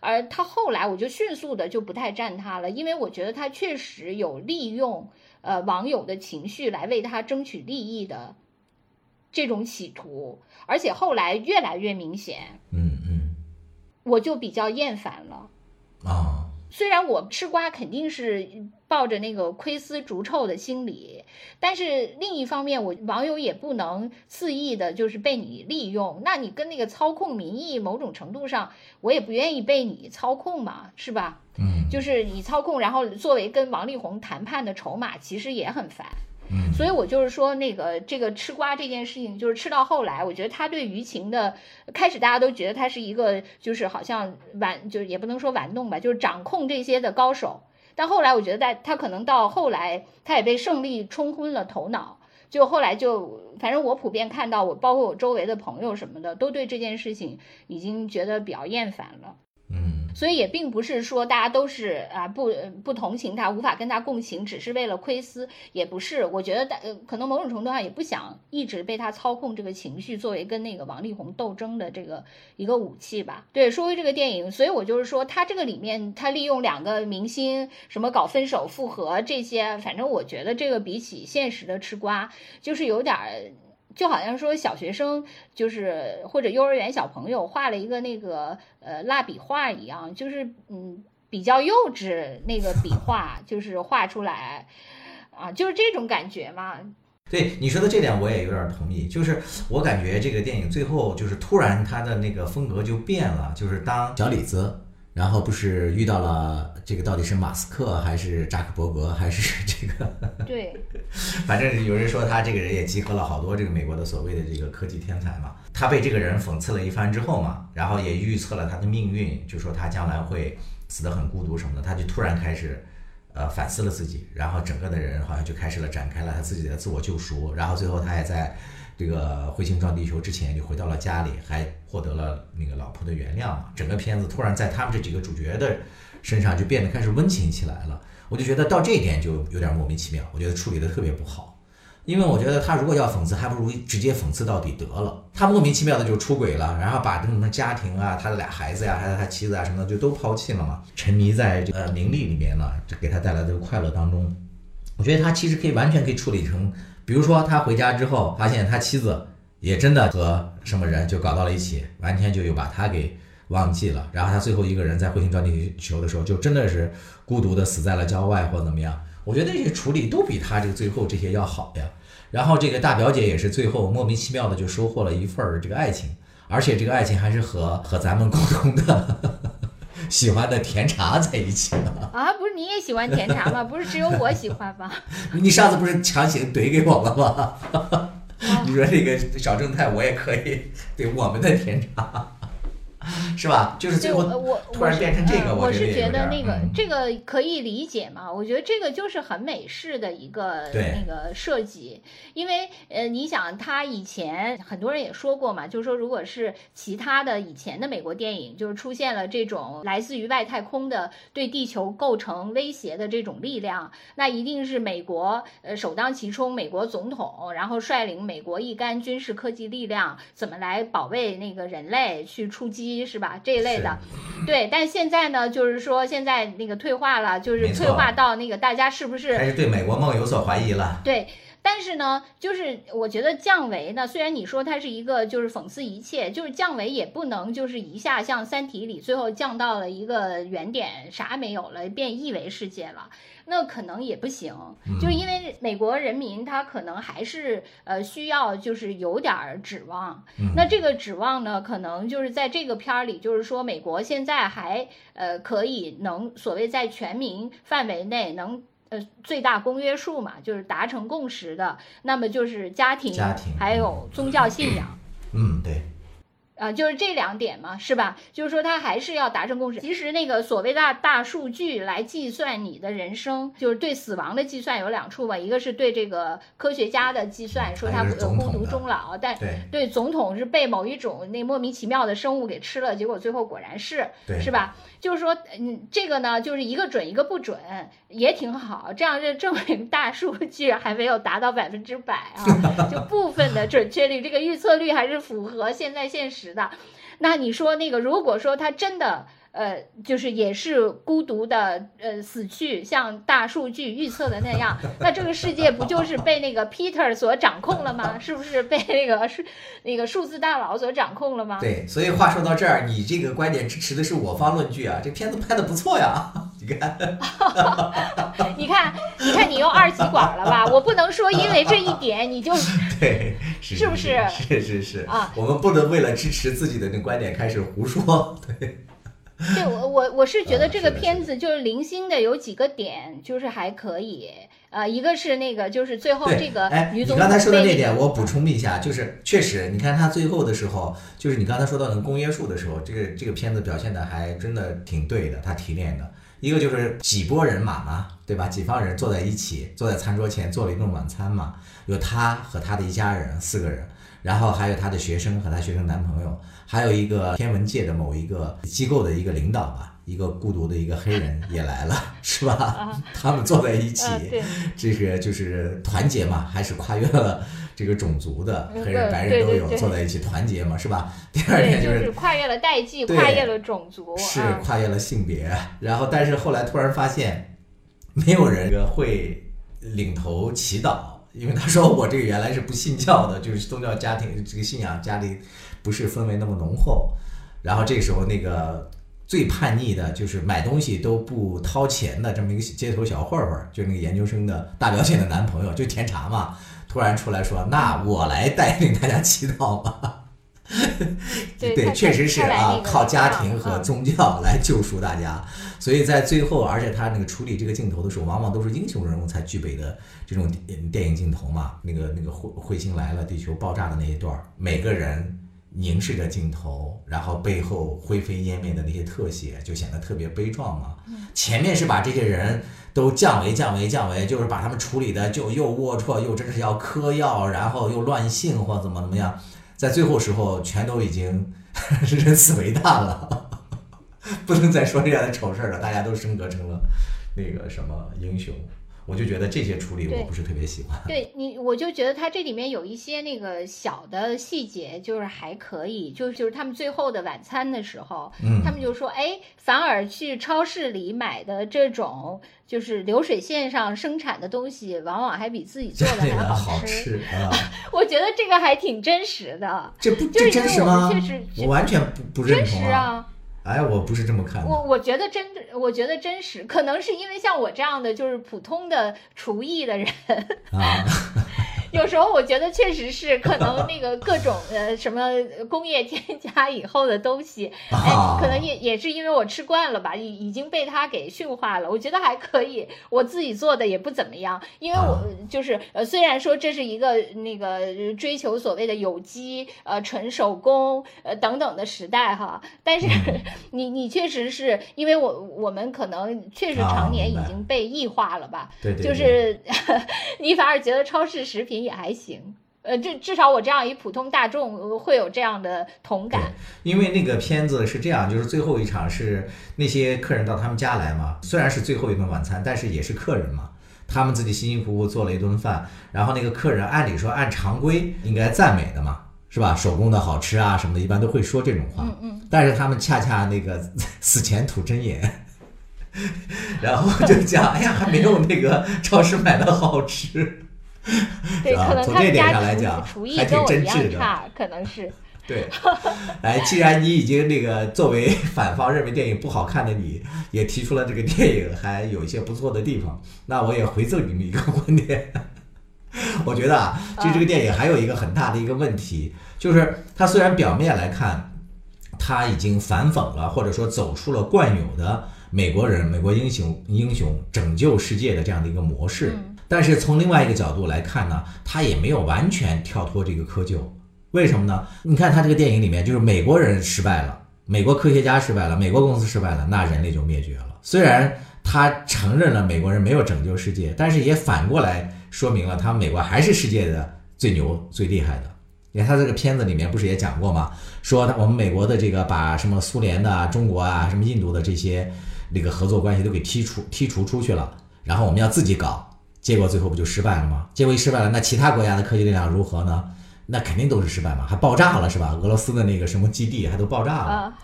而他后来我就迅速的就不太站他了，因为我觉得他确实有利用呃网友的情绪来为他争取利益的这种企图，而且后来越来越明显，嗯嗯，我就比较厌烦了啊。虽然我吃瓜肯定是抱着那个窥私逐臭的心理，但是另一方面，我网友也不能肆意的，就是被你利用。那你跟那个操控民意，某种程度上，我也不愿意被你操控嘛，是吧？嗯，就是你操控，然后作为跟王力宏谈判的筹码，其实也很烦。所以我就是说，那个这个吃瓜这件事情，就是吃到后来，我觉得他对舆情的开始，大家都觉得他是一个，就是好像玩，就是也不能说玩弄吧，就是掌控这些的高手。但后来我觉得，在他可能到后来，他也被胜利冲昏了头脑，就后来就，反正我普遍看到，我包括我周围的朋友什么的，都对这件事情已经觉得比较厌烦了。嗯，所以也并不是说大家都是啊不不同情他，无法跟他共情，只是为了窥私，也不是。我觉得大可能某种程度上也不想一直被他操控这个情绪，作为跟那个王力宏斗争的这个一个武器吧。对，说回这个电影，所以我就是说，他这个里面他利用两个明星什么搞分手复合这些，反正我觉得这个比起现实的吃瓜，就是有点。就好像说小学生就是或者幼儿园小朋友画了一个那个呃蜡笔画一样，就是嗯比较幼稚那个笔画，就是画出来啊，就是这种感觉嘛。对你说的这点我也有点同意，就是我感觉这个电影最后就是突然它的那个风格就变了，就是当小李子。然后不是遇到了这个到底是马斯克还是扎克伯格还是 [LAUGHS] 这个？对，[LAUGHS] 反正有人说他这个人也集合了好多这个美国的所谓的这个科技天才嘛。他被这个人讽刺了一番之后嘛，然后也预测了他的命运，就说他将来会死得很孤独什么的。他就突然开始呃反思了自己，然后整个的人好像就开始了展开了他自己的自我救赎。然后最后他也在。这个彗星撞地球之前就回到了家里，还获得了那个老婆的原谅嘛。整个片子突然在他们这几个主角的身上就变得开始温情起来了。我就觉得到这一点就有点莫名其妙，我觉得处理的特别不好。因为我觉得他如果要讽刺，还不如直接讽刺到底得了。他莫名其妙的就出轨了，然后把什么家庭啊、他的俩孩子呀、还有他妻子啊什么的就都抛弃了嘛，沉迷在这个名利里面了，就给他带来的快乐当中。我觉得他其实可以完全可以处理成。比如说，他回家之后发现他妻子也真的和什么人就搞到了一起，完全就又把他给忘记了。然后他最后一个人在彗星撞地球的时候，就真的是孤独的死在了郊外或者怎么样。我觉得这些处理都比他这个最后这些要好呀。然后这个大表姐也是最后莫名其妙的就收获了一份儿这个爱情，而且这个爱情还是和和咱们共同的。[LAUGHS] 喜欢的甜茶在一起了啊！不是你也喜欢甜茶吗？不是只有我喜欢吗？[LAUGHS] 你上次不是强行怼给我了吗？[LAUGHS] 你说这个小正太，我也可以对我们的甜茶，是吧？就是最后我突然变成这个，我是觉得那个嗯、这个可以理解嘛。我觉得这个就是很美式的一个那个设计，因为呃，你想他以前很多人也说过嘛，就是说如果是其他的以前的美国电影，就是出现了这种来自于外太空的对地球构成威胁的这种力量，那一定是美国呃首当其冲，美国总统然后率领美国一干军事科技力量怎么来保卫那个人类去出击是吧？这一类的，对。但现在呢，就是说现在那个退化了，就是退化到那个大家是不是开始对美国梦有所怀疑了？对。但是呢，就是我觉得降维呢，虽然你说它是一个就是讽刺一切，就是降维也不能就是一下像《三体》里最后降到了一个原点，啥没有了，变一维世界了，那可能也不行。就因为美国人民他可能还是呃需要就是有点指望，那这个指望呢，可能就是在这个片儿里，就是说美国现在还呃可以能所谓在全民范围内能。呃，最大公约数嘛，就是达成共识的，那么就是家庭，家庭还有宗教信仰。嗯，对。啊，就是这两点嘛，是吧？就是说他还是要达成共识。其实那个所谓的大数据来计算你的人生，就是对死亡的计算有两处嘛，一个是对这个科学家的计算，说他孤独终老，但对总统是被某一种那莫名其妙的生物给吃了，结果最后果然是，是吧？就是说，嗯，这个呢，就是一个准一个不准，也挺好。这样就证明大数 [LAUGHS] 据还没有达到百分之百啊，就部分的准确率，这个预测率还是符合现在现实的。那你说那个，如果说它真的。呃，就是也是孤独的，呃，死去，像大数据预测的那样，那这个世界不就是被那个 Peter 所掌控了吗？是不是被那个数那个数字大佬所掌控了吗？对，所以话说到这儿，你这个观点支持的是我方论据啊，这片子拍的不错呀，你看，[LAUGHS] 你看，你看，你又二极管了吧？我不能说因为这一点你就对，是不是？是是是啊，我们不能为了支持自己的那观点开始胡说，对。[LAUGHS] 对我我我是觉得这个片子就是零星的有几个点就是还可以，呃，一个是那个就是最后这个女总你刚才说的那点我补充一下，就是确实你看他最后的时候，就是你刚才说到那个公约数的时候，这个这个片子表现的还真的挺对的，他提炼的一个就是几拨人马嘛，对吧？几方人坐在一起，坐在餐桌前做了一顿晚餐嘛，有他和他的一家人四个人。然后还有他的学生和他学生男朋友，还有一个天文界的某一个机构的一个领导吧，一个孤独的一个黑人也来了，[LAUGHS] 是吧？他们坐在一起，这个就是团结嘛，还是跨越了这个种族的，黑人白人都有坐在一起团结嘛，是吧？[LAUGHS] 第二点就是跨越了代际，跨越了种族，是跨越了性别。然后，但是后来突然发现，没有人会领头祈祷。因为他说我这个原来是不信教的，就是宗教家庭这个信仰家里不是氛围那么浓厚。然后这个时候，那个最叛逆的，就是买东西都不掏钱的这么一个街头小混混，就那个研究生的大表姐的男朋友，就甜茶嘛，突然出来说：“那我来带领大家祈祷吧。”对，确实是啊，靠家庭和宗教来救赎大家。所以在最后，而且他那个处理这个镜头的时候，往往都是英雄人物才具备的这种电影镜头嘛。那个那个彗彗星来了，地球爆炸的那一段，每个人凝视着镜头，然后背后灰飞烟灭的那些特写，就显得特别悲壮嘛。前面是把这些人都降维、降维、降维，就是把他们处理的就又龌龊，又真是要嗑药，然后又乱性或怎么怎么样。在最后时候，全都已经 [LAUGHS] 人死为大了，[LAUGHS] 不能再说这样的丑事了，大家都升格成了那个什么英雄。我就觉得这些处理我不是特别喜欢。对你，我就觉得它这里面有一些那个小的细节，就是还可以。就就是他们最后的晚餐的时候，嗯，他们就说，哎，反而去超市里买的这种就是流水线上生产的东西，往往还比自己做的 [LAUGHS] 还好吃啊。[LAUGHS] 我觉得这个还挺真实的。这不这真实吗？确实，我完全不不认同啊。哎，我不是这么看的。我我觉得真，我觉得真实，可能是因为像我这样的就是普通的厨艺的人，啊，[LAUGHS] 有时候我觉得确实是可能那个各种呃什么工业添加以后的东西，哎，可能也也是因为我吃惯了吧，已已经被它给驯化了。我觉得还可以，我自己做的也不怎么样，因为我就是呃虽然说这是一个那个追求所谓的有机呃纯手工呃等等的时代哈，但是 [LAUGHS] 你你确实是因为我我们可能确实常年已经被异化了吧，对对，就是 [LAUGHS] 你反而觉得超市食品也还行。呃，至至少我这样一普通大众会有这样的同感。因为那个片子是这样，就是最后一场是那些客人到他们家来嘛，虽然是最后一顿晚餐，但是也是客人嘛，他们自己辛辛苦苦做了一顿饭，然后那个客人按理说按常规应该赞美的嘛，是吧？手工的好吃啊什么的，一般都会说这种话。嗯嗯。但是他们恰恰那个 [LAUGHS] 死前吐真言，[LAUGHS] 然后就讲，哎呀，还没有那个超市买的好吃。[LAUGHS] 对，可能从这点上来讲，还挺真挚的，可能是。[LAUGHS] 对，[LAUGHS] 来，既然你已经那个作为反方认为电影不好看的你，也提出了这个电影还有一些不错的地方，那我也回赠你们一个观点。我觉得啊，就这个电影还有一个很大的一个问题，就是它虽然表面来看，它已经反讽了，或者说走出了惯有的美国人、美国英雄英雄拯救世界的这样的一个模式。但是从另外一个角度来看呢，他也没有完全跳脱这个窠臼，为什么呢？你看他这个电影里面，就是美国人失败了，美国科学家失败了，美国公司失败了，那人类就灭绝了。虽然他承认了美国人没有拯救世界，但是也反过来说明了他美国还是世界的最牛最厉害的。你看他这个片子里面不是也讲过吗？说我们美国的这个把什么苏联的、中国啊、什么印度的这些那个合作关系都给剔除剔除出去了，然后我们要自己搞。结果最后不就失败了吗？结果一失败了，那其他国家的科技力量如何呢？那肯定都是失败嘛，还爆炸了是吧？俄罗斯的那个什么基地还都爆炸了，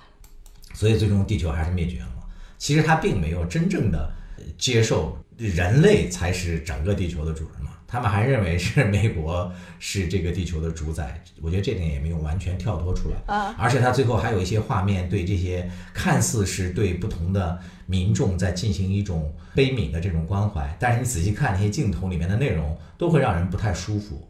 所以最终地球还是灭绝了嘛。其实它并没有真正的接受人类才是整个地球的主人嘛，他们还认为是美国是这个地球的主宰。我觉得这点也没有完全跳脱出来，而且他最后还有一些画面对这些看似是对不同的。民众在进行一种悲悯的这种关怀，但是你仔细看那些镜头里面的内容，都会让人不太舒服。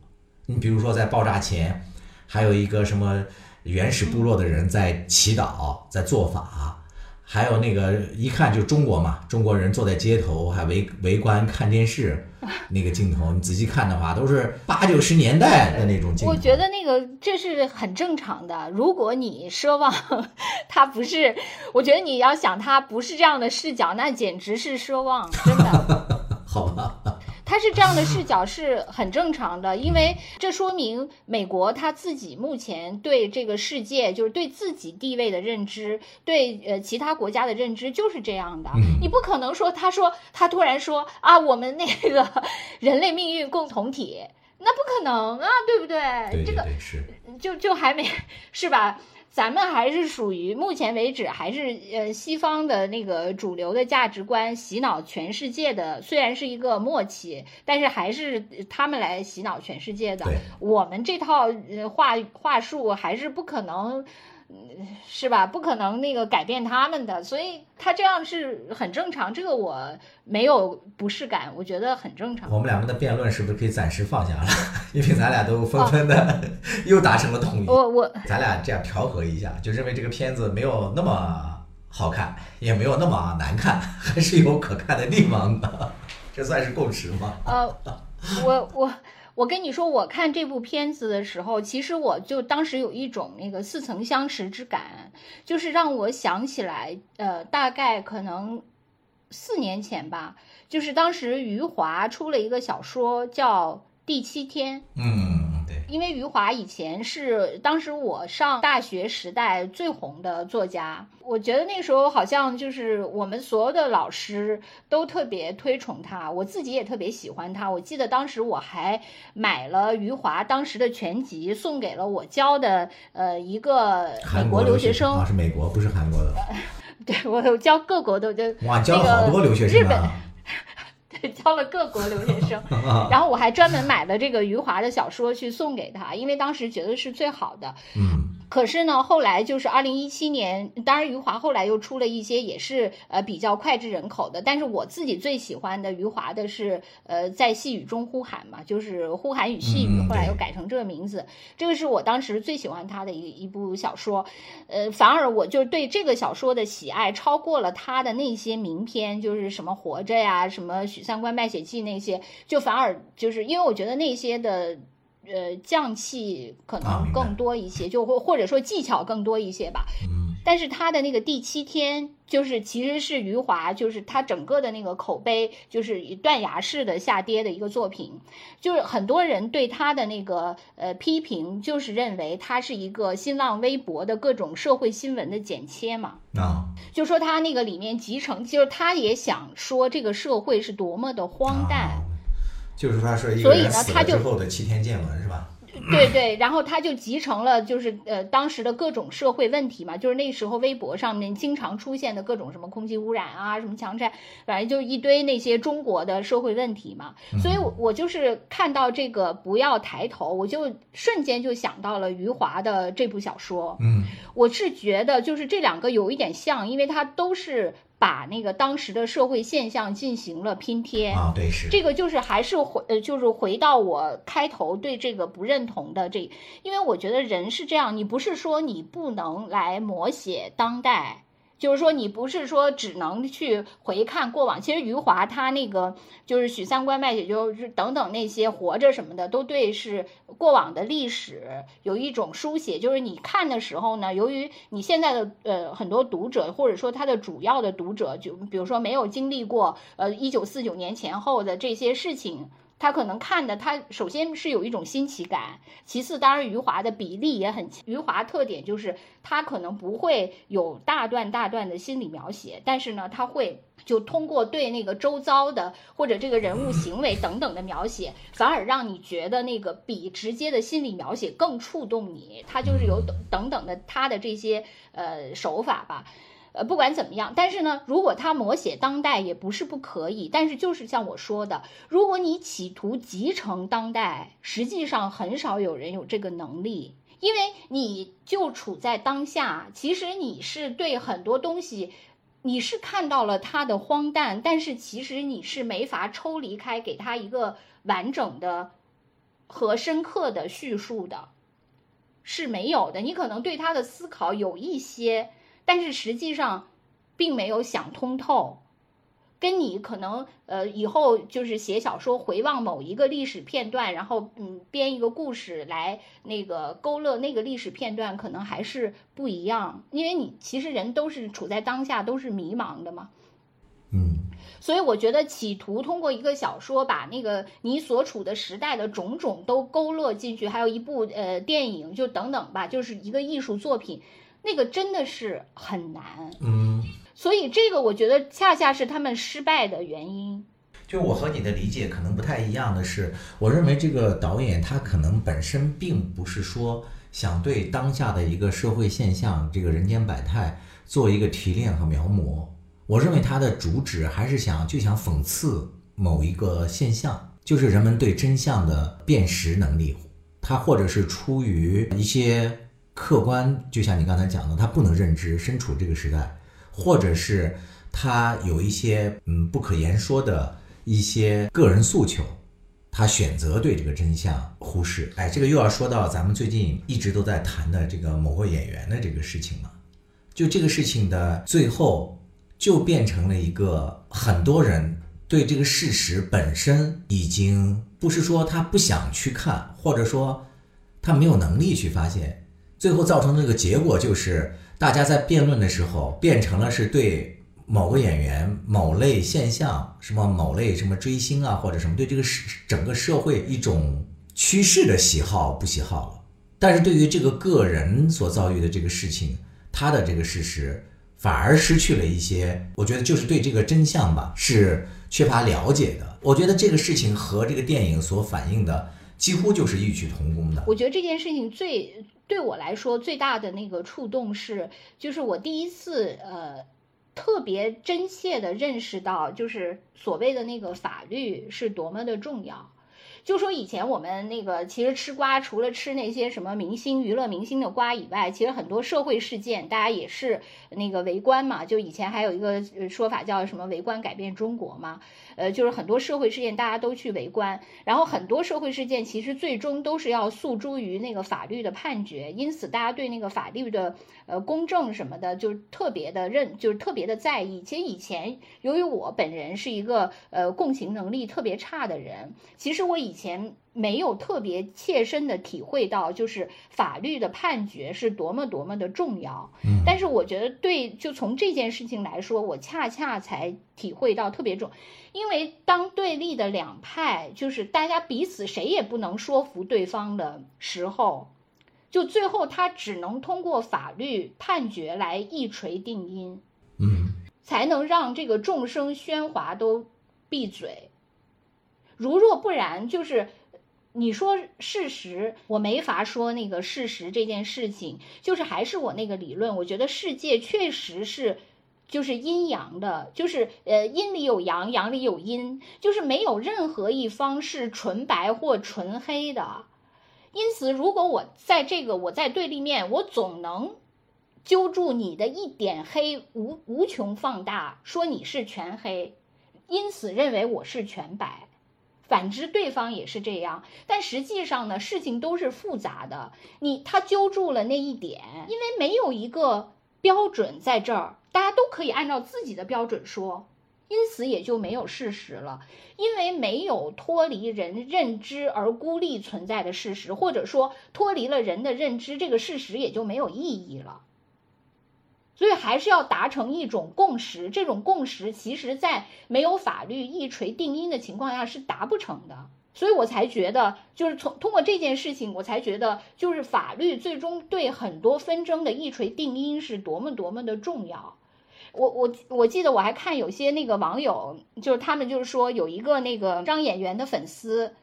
你比如说，在爆炸前，还有一个什么原始部落的人在祈祷，在做法。还有那个一看就中国嘛，中国人坐在街头还围围观看电视，[LAUGHS] 那个镜头你仔细看的话，都是八九十年代的那种镜头。我觉得那个这是很正常的。如果你奢望 [LAUGHS] 他不是，我觉得你要想他不是这样的视角，那简直是奢望，真的。[LAUGHS] 好吧。他是这样的视角是很正常的，因为这说明美国他自己目前对这个世界，就是对自己地位的认知，对呃其他国家的认知就是这样的。你不可能说他说他突然说啊，我们那个 [LAUGHS] 人类命运共同体，那不可能啊，对不对？这个是就就还没是吧？咱们还是属于目前为止还是呃西方的那个主流的价值观洗脑全世界的，虽然是一个末期，但是还是他们来洗脑全世界的。我们这套话话术还是不可能。是吧？不可能那个改变他们的，所以他这样是很正常。这个我没有不适感，我觉得很正常。我们两个的辩论是不是可以暂时放下了？[LAUGHS] 因为咱俩都纷纷的又达成了统一。我我，咱俩这样调和一下，就认为这个片子没有那么好看，也没有那么难看，[LAUGHS] 还是有可看的地方的。这算是共识吗？呃，我我。我跟你说，我看这部片子的时候，其实我就当时有一种那个似曾相识之感，就是让我想起来，呃，大概可能四年前吧，就是当时余华出了一个小说叫《第七天》。嗯。因为余华以前是当时我上大学时代最红的作家，我觉得那时候好像就是我们所有的老师都特别推崇他，我自己也特别喜欢他。我记得当时我还买了余华当时的全集，送给了我教的呃一个美国留学生，是美国不是韩国的。[LAUGHS] 对我教各国的就哇教了好多留学生啊。[LAUGHS] 教了各国留学生，[LAUGHS] 然后我还专门买了这个余华的小说去送给他，因为当时觉得是最好的。嗯，可是呢，后来就是二零一七年，当然余华后来又出了一些也是呃比较脍炙人口的，但是我自己最喜欢的余华的是呃在细雨中呼喊嘛，就是呼喊与细雨，后来又改成这个名字，这个是我当时最喜欢他的一一部小说，呃，反而我就对这个小说的喜爱超过了他的那些名篇，就是什么活着呀，什么许三观卖血记那些，就反而就是因为我觉得那些的。呃，匠气可能更多一些，就或或者说技巧更多一些吧。嗯，但是他的那个第七天，就是其实是余华，就是他整个的那个口碑，就是断崖式的下跌的一个作品。就是很多人对他的那个呃批评，就是认为他是一个新浪微博的各种社会新闻的剪切嘛。啊，就说他那个里面集成，就是他也想说这个社会是多么的荒诞。就是他说一个人死了之后的七天见闻是吧？对对，然后他就集成了，就是呃当时的各种社会问题嘛，就是那时候微博上面经常出现的各种什么空气污染啊，什么强拆，反正就一堆那些中国的社会问题嘛。所以，我我就是看到这个不要抬头，我就瞬间就想到了余华的这部小说。嗯，我是觉得就是这两个有一点像，因为它都是。把那个当时的社会现象进行了拼贴啊，对是这个就是还是回呃就是回到我开头对这个不认同的这，因为我觉得人是这样，你不是说你不能来摹写当代。就是说，你不是说只能去回看过往。其实余华他那个就是许三观卖血，就是等等那些活着什么的，都对是过往的历史有一种书写。就是你看的时候呢，由于你现在的呃很多读者，或者说他的主要的读者，就比如说没有经历过呃一九四九年前后的这些事情。他可能看的，他首先是有一种新奇感，其次当然余华的比例也很，余华特点就是他可能不会有大段大段的心理描写，但是呢，他会就通过对那个周遭的或者这个人物行为等等的描写，反而让你觉得那个比直接的心理描写更触动你，他就是有等等等的他的这些呃手法吧。呃，不管怎么样，但是呢，如果他摹写当代也不是不可以。但是就是像我说的，如果你企图集成当代，实际上很少有人有这个能力，因为你就处在当下。其实你是对很多东西，你是看到了它的荒诞，但是其实你是没法抽离开，给他一个完整的和深刻的叙述的，是没有的。你可能对他的思考有一些。但是实际上，并没有想通透，跟你可能呃以后就是写小说回望某一个历史片段，然后嗯编一个故事来那个勾勒那个历史片段，可能还是不一样。因为你其实人都是处在当下，都是迷茫的嘛。嗯，所以我觉得企图通过一个小说把那个你所处的时代的种种都勾勒进去，还有一部呃电影就等等吧，就是一个艺术作品。那个真的是很难，嗯，所以这个我觉得恰恰是他们失败的原因。就我和你的理解可能不太一样的是，我认为这个导演他可能本身并不是说想对当下的一个社会现象、这个人间百态做一个提炼和描摹。我认为他的主旨还是想就想讽刺某一个现象，就是人们对真相的辨识能力，他或者是出于一些。客观，就像你刚才讲的，他不能认知身处这个时代，或者是他有一些嗯不可言说的一些个人诉求，他选择对这个真相忽视。哎，这个又要说到咱们最近一直都在谈的这个某个演员的这个事情了。就这个事情的最后，就变成了一个很多人对这个事实本身已经不是说他不想去看，或者说他没有能力去发现。最后造成这个结果就是，大家在辩论的时候变成了是对某个演员、某类现象、什么某类什么追星啊，或者什么对这个社整个社会一种趋势的喜好不喜好了。但是对于这个个人所遭遇的这个事情，他的这个事实反而失去了一些，我觉得就是对这个真相吧是缺乏了解的。我觉得这个事情和这个电影所反映的几乎就是异曲同工的。我觉得这件事情最。对我来说，最大的那个触动是，就是我第一次呃，特别真切的认识到，就是所谓的那个法律是多么的重要。就说以前我们那个其实吃瓜，除了吃那些什么明星娱乐明星的瓜以外，其实很多社会事件大家也是那个围观嘛。就以前还有一个说法叫什么“围观改变中国”嘛。呃，就是很多社会事件大家都去围观，然后很多社会事件其实最终都是要诉诸于那个法律的判决，因此大家对那个法律的呃公正什么的就特别的认，就是特别的在意。其实以前由于我本人是一个呃共情能力特别差的人，其实我以前。没有特别切身的体会到，就是法律的判决是多么多么的重要。嗯，但是我觉得对，就从这件事情来说，我恰恰才体会到特别重，因为当对立的两派，就是大家彼此谁也不能说服对方的时候，就最后他只能通过法律判决来一锤定音，嗯，才能让这个众生喧哗都闭嘴。如若不然，就是。你说事实，我没法说那个事实这件事情，就是还是我那个理论。我觉得世界确实是，就是阴阳的，就是呃阴里有阳，阳里有阴，就是没有任何一方是纯白或纯黑的。因此，如果我在这个我在对立面，我总能揪住你的一点黑，无无穷放大，说你是全黑，因此认为我是全白。反之，对方也是这样，但实际上呢，事情都是复杂的。你他揪住了那一点，因为没有一个标准在这儿，大家都可以按照自己的标准说，因此也就没有事实了。因为没有脱离人认知而孤立存在的事实，或者说脱离了人的认知，这个事实也就没有意义了。所以还是要达成一种共识，这种共识其实，在没有法律一锤定音的情况下是达不成的。所以我才觉得，就是从通过这件事情，我才觉得，就是法律最终对很多纷争的一锤定音是多么多么的重要。我我我记得我还看有些那个网友，就是他们就是说有一个那个张演员的粉丝，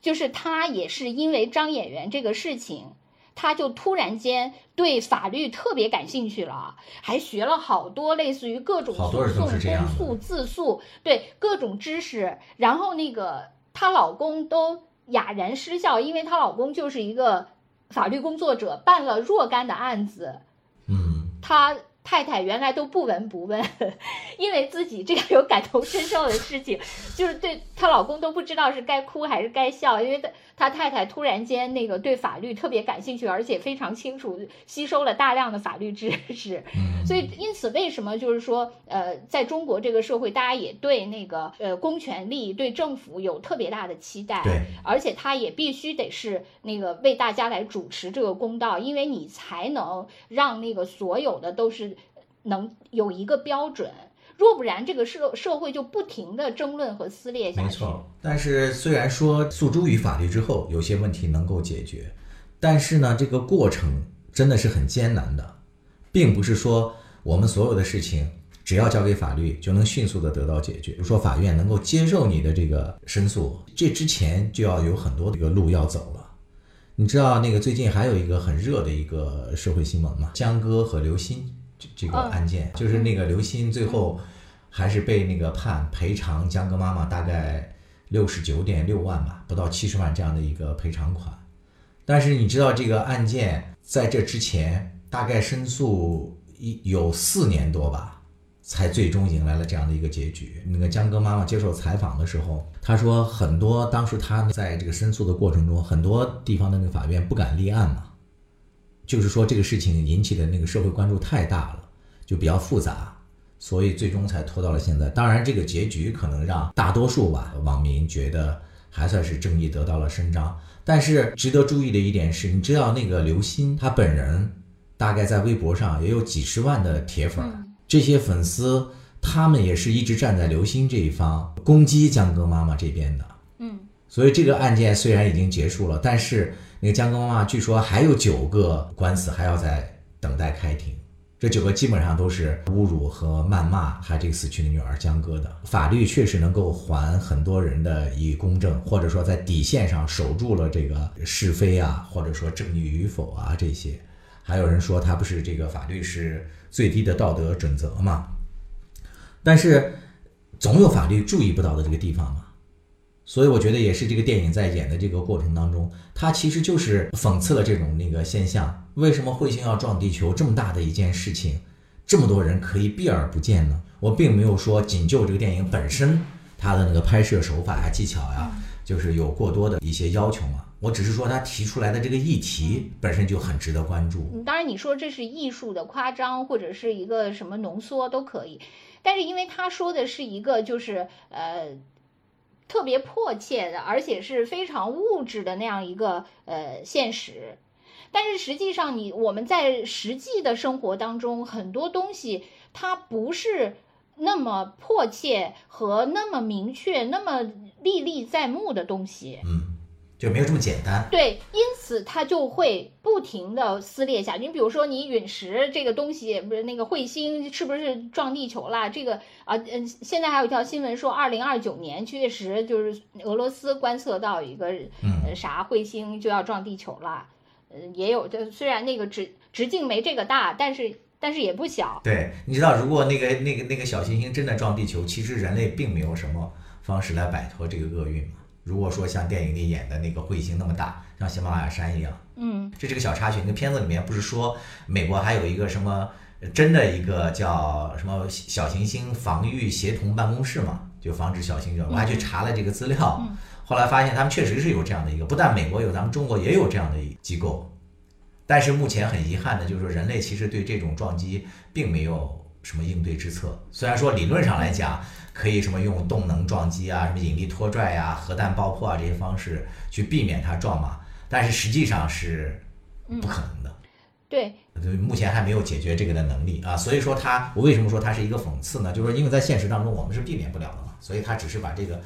就是他也是因为张演员这个事情。他就突然间对法律特别感兴趣了，还学了好多类似于各种诉讼、公诉、自诉，对各种知识。然后那个她老公都哑然失笑，因为她老公就是一个法律工作者，办了若干的案子。嗯，他。太太原来都不闻不问，[LAUGHS] 因为自己这个有感同身受的事情，[LAUGHS] 就是对她老公都不知道是该哭还是该笑，因为她她太太突然间那个对法律特别感兴趣，而且非常清楚吸收了大量的法律知识，[LAUGHS] 所以因此为什么就是说呃，在中国这个社会，大家也对那个呃公权力对政府有特别大的期待，对，而且他也必须得是那个为大家来主持这个公道，因为你才能让那个所有的都是。能有一个标准，若不然，这个社社会就不停的争论和撕裂下去。没错，但是虽然说诉诸于法律之后，有些问题能够解决，但是呢，这个过程真的是很艰难的，并不是说我们所有的事情只要交给法律就能迅速的得到解决。比如说法院能够接受你的这个申诉，这之前就要有很多这个路要走了。你知道那个最近还有一个很热的一个社会新闻吗？江歌和刘鑫。这这个案件就是那个刘鑫最后还是被那个判赔偿江歌妈妈大概六十九点六万吧，不到七十万这样的一个赔偿款。但是你知道这个案件在这之前大概申诉一有四年多吧，才最终迎来了这样的一个结局。那个江歌妈妈接受采访的时候，她说很多当时她在这个申诉的过程中，很多地方的那个法院不敢立案嘛。就是说，这个事情引起的那个社会关注太大了，就比较复杂，所以最终才拖到了现在。当然，这个结局可能让大多数吧网民觉得还算是正义得到了伸张。但是值得注意的一点是，你知道那个刘鑫他本人大概在微博上也有几十万的铁粉，这些粉丝他们也是一直站在刘鑫这一方，攻击江歌妈妈这边的。嗯，所以这个案件虽然已经结束了，但是。那个江歌妈妈据说还有九个官司还要在等待开庭，这九个基本上都是侮辱和谩骂她这个死去的女儿江歌的。法律确实能够还很多人的以公正，或者说在底线上守住了这个是非啊，或者说正义与否啊这些。还有人说他不是这个法律是最低的道德准则嘛？但是总有法律注意不到的这个地方嘛。所以我觉得也是这个电影在演的这个过程当中，它其实就是讽刺了这种那个现象。为什么彗星要撞地球这么大的一件事情，这么多人可以避而不见呢？我并没有说仅就这个电影本身它的那个拍摄手法呀、技巧呀，就是有过多的一些要求嘛。我只是说他提出来的这个议题本身就很值得关注。当然，你说这是艺术的夸张或者是一个什么浓缩都可以，但是因为他说的是一个就是呃特别迫切的，而且是非常物质的那样一个呃现实。但是实际上，你我们在实际的生活当中，很多东西它不是那么迫切和那么明确、那么历历在目的东西。嗯。就没有这么简单，对，因此它就会不停的撕裂下去。你比如说，你陨石这个东西，不是那个彗星，是不是撞地球了？这个啊，嗯，现在还有一条新闻说，二零二九年确实就是俄罗斯观测到一个呃啥彗星就要撞地球了。呃，也有，就虽然那个直直径没这个大，但是但是也不小。对，你知道，如果那个那个那个小行星真的撞地球，其实人类并没有什么方式来摆脱这个厄运嘛。如果说像电影里演的那个彗星那么大，像喜马拉雅山一样，嗯，这是个小插曲。那个片子里面不是说美国还有一个什么真的一个叫什么小行星防御协同办公室嘛？就防止小行星。我还去查了这个资料，后来发现他们确实是有这样的一个，不但美国有，咱们中国也有这样的机构。但是目前很遗憾的就是说，人类其实对这种撞击并没有什么应对之策。虽然说理论上来讲。可以什么用动能撞击啊，什么引力拖拽呀、核弹爆破啊这些方式去避免它撞嘛？但是实际上是不可能的。对，目前还没有解决这个的能力啊。所以说它，我为什么说它是一个讽刺呢？就是说，因为在现实当中我们是避免不了的嘛，所以它只是把这个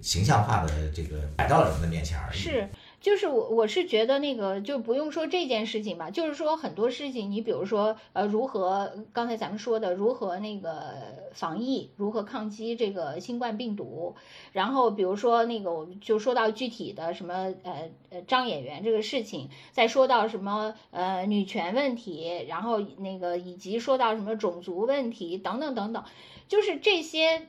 形象化的这个摆到了人们的面前而已。是。就是我我是觉得那个就不用说这件事情吧，就是说很多事情，你比如说呃如何刚才咱们说的如何那个防疫，如何抗击这个新冠病毒，然后比如说那个我们就说到具体的什么呃呃张演员这个事情，再说到什么呃女权问题，然后那个以及说到什么种族问题等等等等，就是这些。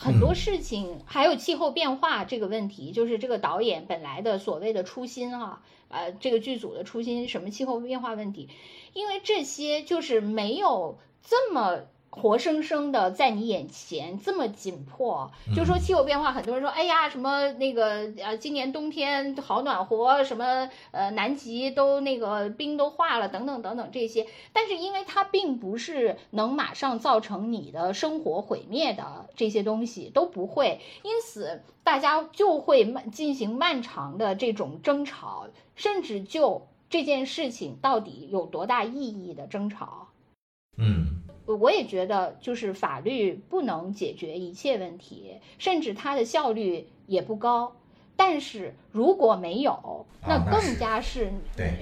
很多事情还有气候变化这个问题，就是这个导演本来的所谓的初心啊，呃，这个剧组的初心，什么气候变化问题，因为这些就是没有这么。活生生的在你眼前这么紧迫，就说气候变化，很多人说，哎呀，什么那个呃，今年冬天好暖和，什么呃，南极都那个冰都化了，等等等等这些。但是因为它并不是能马上造成你的生活毁灭的这些东西都不会，因此大家就会漫进行漫长的这种争吵，甚至就这件事情到底有多大意义的争吵。嗯。我也觉得，就是法律不能解决一切问题，甚至它的效率也不高。但是如果没有，那更加是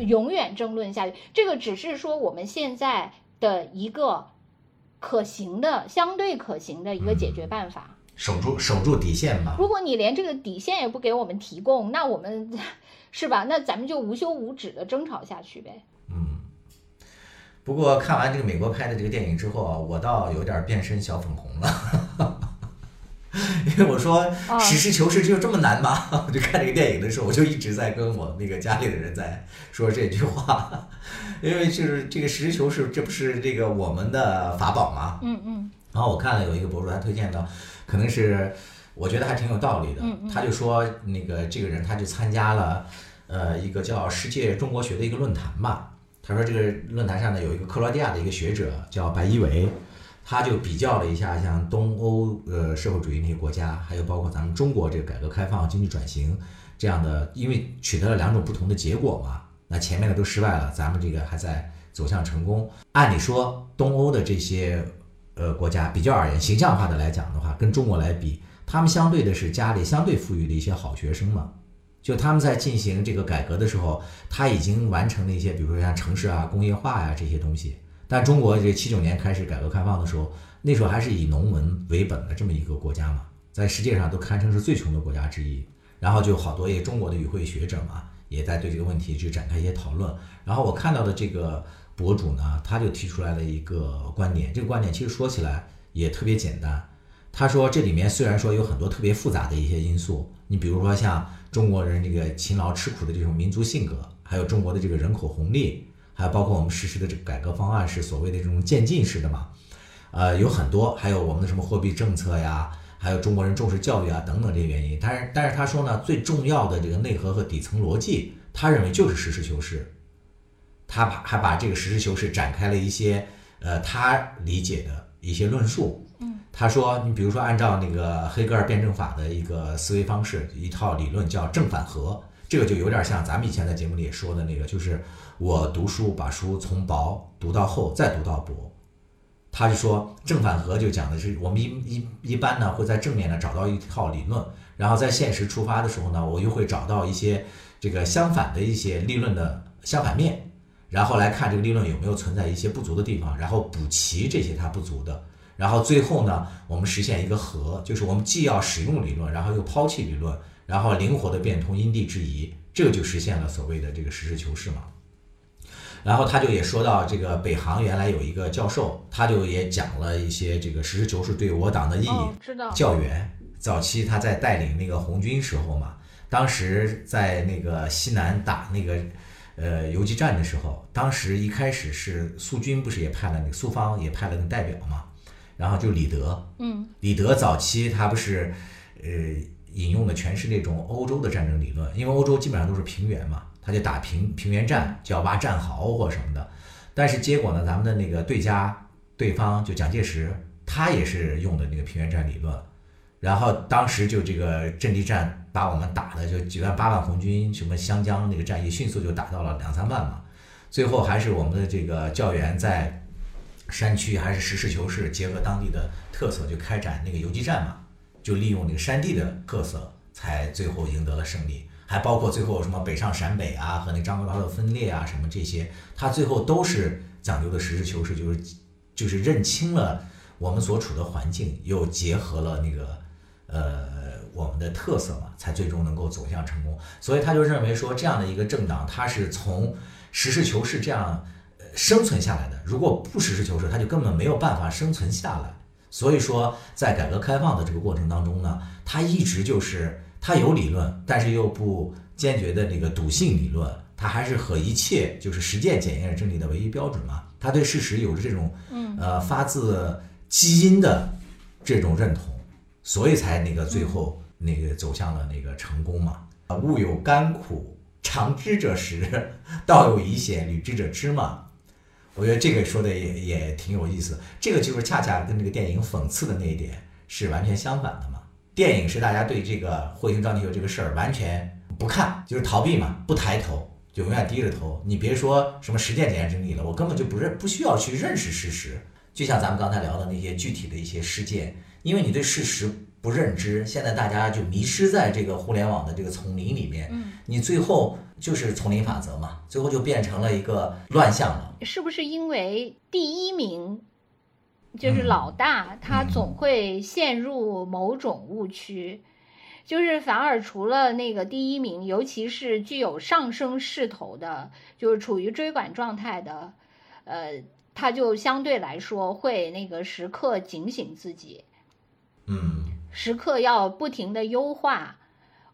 永远争论下去。这个只是说我们现在的一个可行的、相对可行的一个解决办法，守住守住底线吧。如果你连这个底线也不给我们提供，那我们 [LAUGHS] 是吧？那咱们就无休无止的争吵下去呗。嗯。不过看完这个美国拍的这个电影之后啊，我倒有点变身小粉红了，[LAUGHS] 因为我说实事求是就这么难吗？我 [LAUGHS] 就看这个电影的时候，我就一直在跟我那个家里的人在说这句话，[LAUGHS] 因为就是这个实事求是，这不是这个我们的法宝吗？嗯嗯。然后我看了有一个博主，他推荐的，可能是我觉得还挺有道理的。他就说那个这个人他就参加了呃一个叫世界中国学的一个论坛吧。他说：“这个论坛上呢，有一个克罗地亚的一个学者叫白一维，他就比较了一下像东欧呃社会主义那些国家，还有包括咱们中国这个改革开放、经济转型这样的，因为取得了两种不同的结果嘛。那前面的都失败了，咱们这个还在走向成功。按理说，东欧的这些呃国家比较而言，形象化的来讲的话，跟中国来比，他们相对的是家里相对富裕的一些好学生嘛。”就他们在进行这个改革的时候，他已经完成了一些，比如说像城市啊、工业化呀这些东西。但中国这七九年开始改革开放的时候，那时候还是以农文为本的这么一个国家嘛，在世界上都堪称是最穷的国家之一。然后就好多也中国的与会学者嘛，也在对这个问题去展开一些讨论。然后我看到的这个博主呢，他就提出来了一个观点，这个观点其实说起来也特别简单。他说这里面虽然说有很多特别复杂的一些因素，你比如说像中国人这个勤劳吃苦的这种民族性格，还有中国的这个人口红利，还有包括我们实施的这个改革方案是所谓的这种渐进式的嘛，呃，有很多，还有我们的什么货币政策呀，还有中国人重视教育啊等等这些原因。但是但是他说呢，最重要的这个内核和底层逻辑，他认为就是实事求是。他把还把这个实事求是展开了一些呃他理解的一些论述。他说：“你比如说，按照那个黑格尔辩证法的一个思维方式，一套理论叫正反合，这个就有点像咱们以前在节目里也说的那个，就是我读书把书从薄读到厚，再读到薄。他就说正反合就讲的是我们一一一般呢会在正面呢找到一套理论，然后在现实出发的时候呢，我又会找到一些这个相反的一些理论的相反面，然后来看这个理论有没有存在一些不足的地方，然后补齐这些它不足的。”然后最后呢，我们实现一个和，就是我们既要使用理论，然后又抛弃理论，然后灵活的变通因地制宜，这个就实现了所谓的这个实事求是嘛。然后他就也说到，这个北航原来有一个教授，他就也讲了一些这个实事求是对我党的意义。知道。教员早期他在带领那个红军时候嘛，当时在那个西南打那个呃游击战的时候，当时一开始是苏军不是也派了那个苏方也派了那代表嘛。然后就李德，嗯，李德早期他不是，呃，引用的全是那种欧洲的战争理论，因为欧洲基本上都是平原嘛，他就打平平原战，就要挖战壕或什么的。但是结果呢，咱们的那个对家对方就蒋介石，他也是用的那个平原战理论，然后当时就这个阵地战把我们打的就几万八万红军，什么湘江那个战役迅速就打到了两三万嘛，最后还是我们的这个教员在。山区还是实事求是，结合当地的特色就开展那个游击战嘛，就利用那个山地的特色，才最后赢得了胜利。还包括最后什么北上陕北啊，和那张国焘的分裂啊，什么这些，他最后都是讲究的实事求是，就是就是认清了我们所处的环境，又结合了那个呃我们的特色嘛，才最终能够走向成功。所以他就认为说，这样的一个政党，他是从实事求是这样。生存下来的，如果不实事求是，他就根本没有办法生存下来。所以说，在改革开放的这个过程当中呢，他一直就是他有理论，但是又不坚决的那个笃信理论，他还是和一切就是实践检验真理的唯一标准嘛。他对事实有着这种呃发自基因的这种认同，所以才那个最后那个走向了那个成功嘛。物有甘苦，尝之者食；[LAUGHS] 道有疑险，履之者知嘛。我觉得这个说的也也挺有意思，这个就是恰恰跟这个电影讽刺的那一点是完全相反的嘛。电影是大家对这个彗星撞地球这个事儿完全不看，就是逃避嘛，不抬头，就永远低着头。你别说什么实践检验真理了，我根本就不认，不需要去认识事实。就像咱们刚才聊的那些具体的一些事件，因为你对事实不认知，现在大家就迷失在这个互联网的这个丛林里面，嗯。你最后。就是丛林法则嘛，最后就变成了一个乱象了。是不是因为第一名就是老大，他总会陷入某种误区，就是反而除了那个第一名，尤其是具有上升势头的，就是处于追赶状态的，呃，他就相对来说会那个时刻警醒自己，嗯，时刻要不停的优化。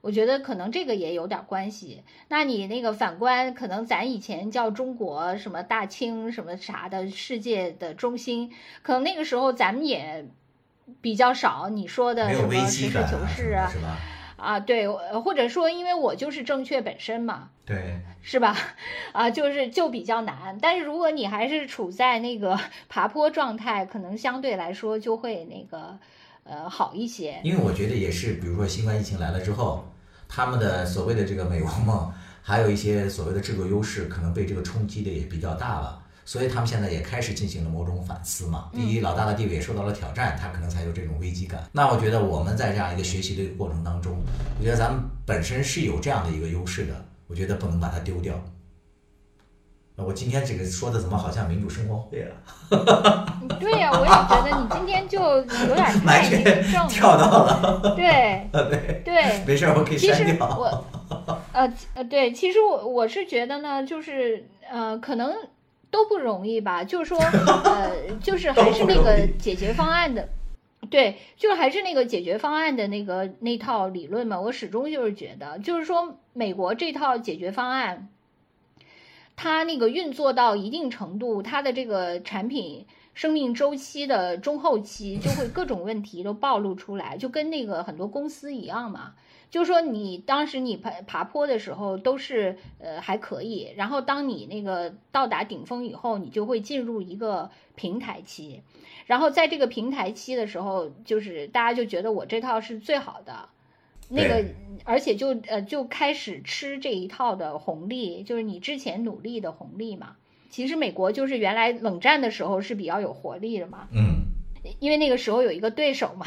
我觉得可能这个也有点关系。那你那个反观，可能咱以前叫中国什么大清什么啥的世界的中心，可能那个时候咱们也比较少你说的什么实事求是啊，啊对，或者说因为我就是正确本身嘛，对，是吧？[LAUGHS] 啊，就是就比较难。但是如果你还是处在那个 [LAUGHS] 爬坡状态，可能相对来说就会那个呃好一些。因为我觉得也是，比如说新冠疫情来了之后。他们的所谓的这个美国梦，还有一些所谓的制度优势，可能被这个冲击的也比较大了，所以他们现在也开始进行了某种反思嘛。第一，老大的地位也受到了挑战，他可能才有这种危机感。那我觉得我们在这样一个学习的一个过程当中，我觉得咱们本身是有这样的一个优势的，我觉得不能把它丢掉。我今天这个说的怎么好像民主生活会了？[LAUGHS] 对呀，我也觉得你今天就有点太那个跳到了。对，[LAUGHS] 对对，没事，我可以删掉。我呃呃，对，其实我我是觉得呢，就是呃，可能都不容易吧。就是说，[LAUGHS] 呃，就是还是那个解决方案的，对，就还是那个解决方案的那个那套理论嘛。我始终就是觉得，就是说美国这套解决方案，它那个运作到一定程度，它的这个产品生命周期的中后期，就会各种问题都暴露出来，就跟那个很多公司一样嘛。就是说，你当时你爬爬坡的时候都是呃还可以，然后当你那个到达顶峰以后，你就会进入一个平台期，然后在这个平台期的时候，就是大家就觉得我这套是最好的，那个而且就呃就开始吃这一套的红利，就是你之前努力的红利嘛。其实美国就是原来冷战的时候是比较有活力的嘛，嗯。因为那个时候有一个对手嘛，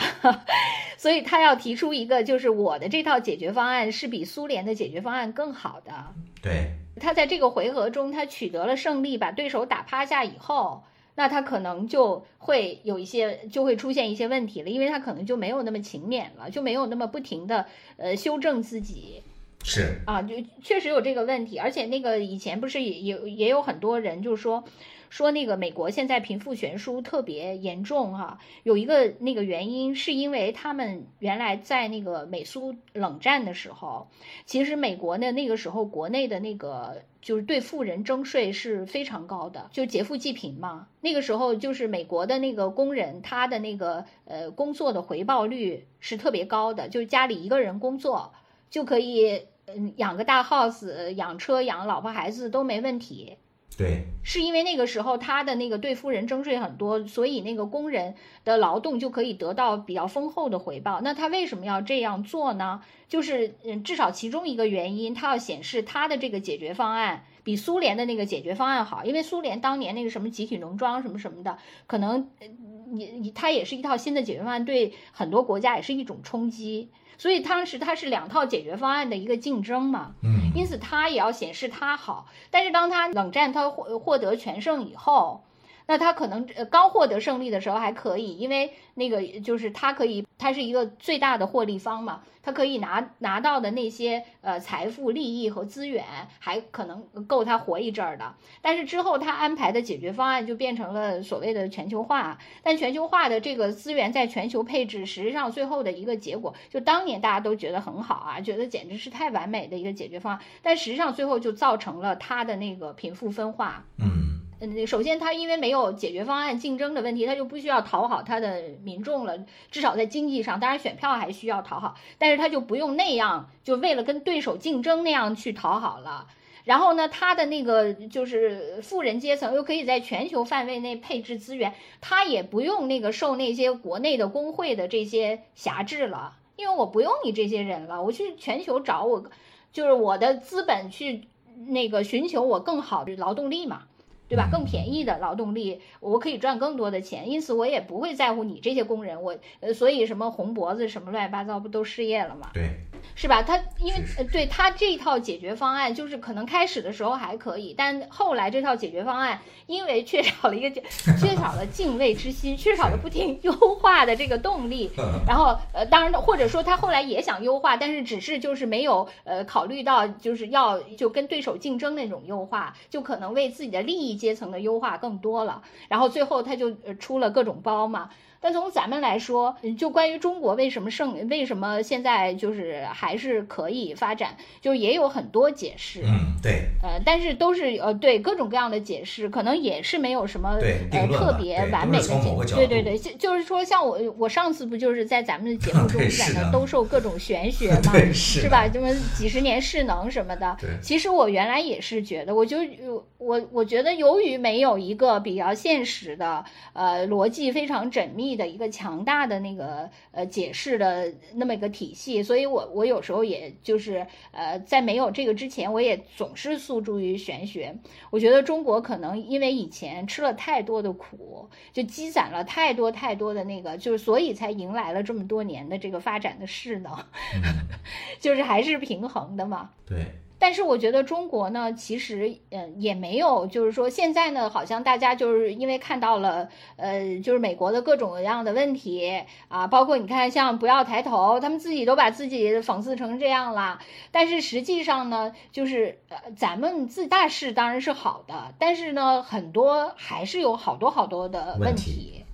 [LAUGHS] 所以他要提出一个，就是我的这套解决方案是比苏联的解决方案更好的。对，他在这个回合中他取得了胜利，把对手打趴下以后，那他可能就会有一些就会出现一些问题了，因为他可能就没有那么勤勉了，就没有那么不停的呃修正自己。是啊，就确实有这个问题，而且那个以前不是也有也有很多人就是说。说那个美国现在贫富悬殊特别严重哈，有一个那个原因是因为他们原来在那个美苏冷战的时候，其实美国呢那个时候国内的那个就是对富人征税是非常高的，就劫富济贫嘛。那个时候就是美国的那个工人他的那个呃工作的回报率是特别高的，就是家里一个人工作就可以嗯养个大 house，养车养老婆孩子都没问题。对，是因为那个时候他的那个对富人征税很多，所以那个工人的劳动就可以得到比较丰厚的回报。那他为什么要这样做呢？就是嗯，至少其中一个原因，他要显示他的这个解决方案比苏联的那个解决方案好。因为苏联当年那个什么集体农庄什么什么的，可能你你它也是一套新的解决方案，对很多国家也是一种冲击。所以当时它是两套解决方案的一个竞争嘛，嗯，因此它也要显示它好。但是当它冷战它获获得全胜以后。那他可能呃刚获得胜利的时候还可以，因为那个就是他可以，他是一个最大的获利方嘛，他可以拿拿到的那些呃财富、利益和资源还可能够他活一阵儿的。但是之后他安排的解决方案就变成了所谓的全球化，但全球化的这个资源在全球配置，实际上最后的一个结果，就当年大家都觉得很好啊，觉得简直是太完美的一个解决方案，但实际上最后就造成了他的那个贫富分化。嗯。首先他因为没有解决方案竞争的问题，他就不需要讨好他的民众了。至少在经济上，当然选票还需要讨好，但是他就不用那样，就为了跟对手竞争那样去讨好了。然后呢，他的那个就是富人阶层又可以在全球范围内配置资源，他也不用那个受那些国内的工会的这些辖制了，因为我不用你这些人了，我去全球找我，就是我的资本去那个寻求我更好的劳动力嘛。对吧？更便宜的劳动力，我可以赚更多的钱，因此我也不会在乎你这些工人。我呃，所以什么红脖子什么乱七八糟，不都失业了吗？对。是吧？他因为呃，对他这套解决方案，就是可能开始的时候还可以，但后来这套解决方案因为缺少了一个 [LAUGHS] 缺少了敬畏之心，缺少了不停优化的这个动力。然后呃，当然或者说他后来也想优化，但是只是就是没有呃考虑到就是要就跟对手竞争那种优化，就可能为自己的利益阶层的优化更多了。然后最后他就出了各种包嘛。但从咱们来说，就关于中国为什么胜，为什么现在就是还是可以发展，就也有很多解释。嗯，对。呃，但是都是呃对各种各样的解释，可能也是没有什么呃特别完美的解释。对对对，就就是说，像我我上次不就是在咱们的节目 [LAUGHS] 中在那兜售各种玄学 [LAUGHS] 嘛，是吧？什么几十年势能什么的。其实我原来也是觉得，我就我我觉得，由于没有一个比较现实的呃逻辑非常缜密。的一个强大的那个呃解释的那么一个体系，所以我我有时候也就是呃在没有这个之前，我也总是诉诸于玄学。我觉得中国可能因为以前吃了太多的苦，就积攒了太多太多的那个，就是所以才迎来了这么多年的这个发展的势能，[LAUGHS] 就是还是平衡的嘛。对。但是我觉得中国呢，其实嗯也没有，就是说现在呢，好像大家就是因为看到了，呃，就是美国的各种各样的问题啊，包括你看像不要抬头，他们自己都把自己讽刺成这样了。但是实际上呢，就是呃咱们自大事当然是好的，但是呢，很多还是有好多好多的问题。嗯，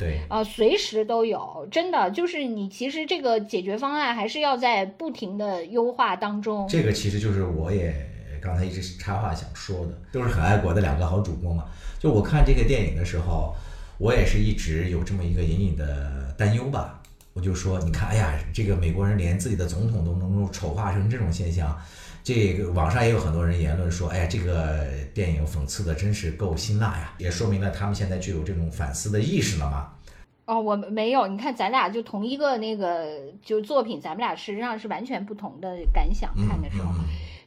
对，啊，随时都有，真的就是你其实这个解决方案还是要在不停的优化当中。这个其实就是我也刚才一直插话想说的，都是很爱国的两个好主播嘛。就我看这个电影的时候，我也是一直有这么一个隐隐的担忧吧。我就说，你看，哎呀，这个美国人连自己的总统都能够丑化成这种现象，这个网上也有很多人言论说，哎呀，这个电影讽刺的真是够辛辣呀，也说明了他们现在具有这种反思的意识了吗。哦，我没有，你看咱俩就同一个那个就作品，咱们俩实际上是完全不同的感想。看的时候，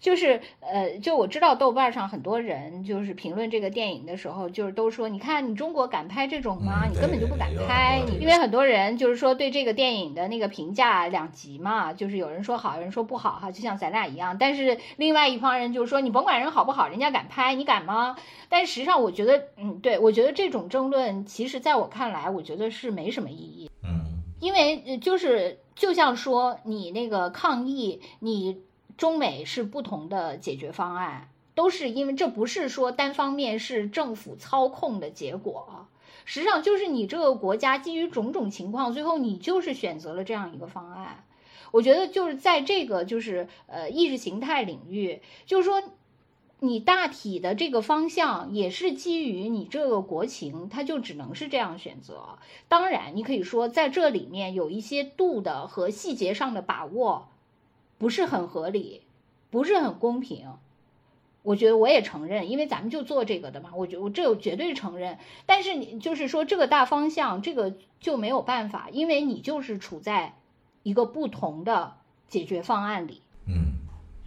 就是呃，就我知道豆瓣上很多人就是评论这个电影的时候，就是都说，你看你中国敢拍这种吗？你根本就不敢拍。因为很多人就是说对这个电影的那个评价两极嘛，就是有人说好，有人说不好哈，就像咱俩一样。但是另外一方人就是说，你甭管人好不好，人家敢拍，你敢吗？但实际上，我觉得，嗯，对我觉得这种争论，其实在我看来，我觉得是没什么意义。嗯，因为就是就像说你那个抗议，你中美是不同的解决方案，都是因为这不是说单方面是政府操控的结果，实际上就是你这个国家基于种种情况，最后你就是选择了这样一个方案。我觉得就是在这个就是呃意识形态领域，就是说。你大体的这个方向也是基于你这个国情，它就只能是这样选择。当然，你可以说在这里面有一些度的和细节上的把握不是很合理，不是很公平。我觉得我也承认，因为咱们就做这个的嘛，我觉我这有绝对承认。但是你就是说这个大方向，这个就没有办法，因为你就是处在一个不同的解决方案里。嗯，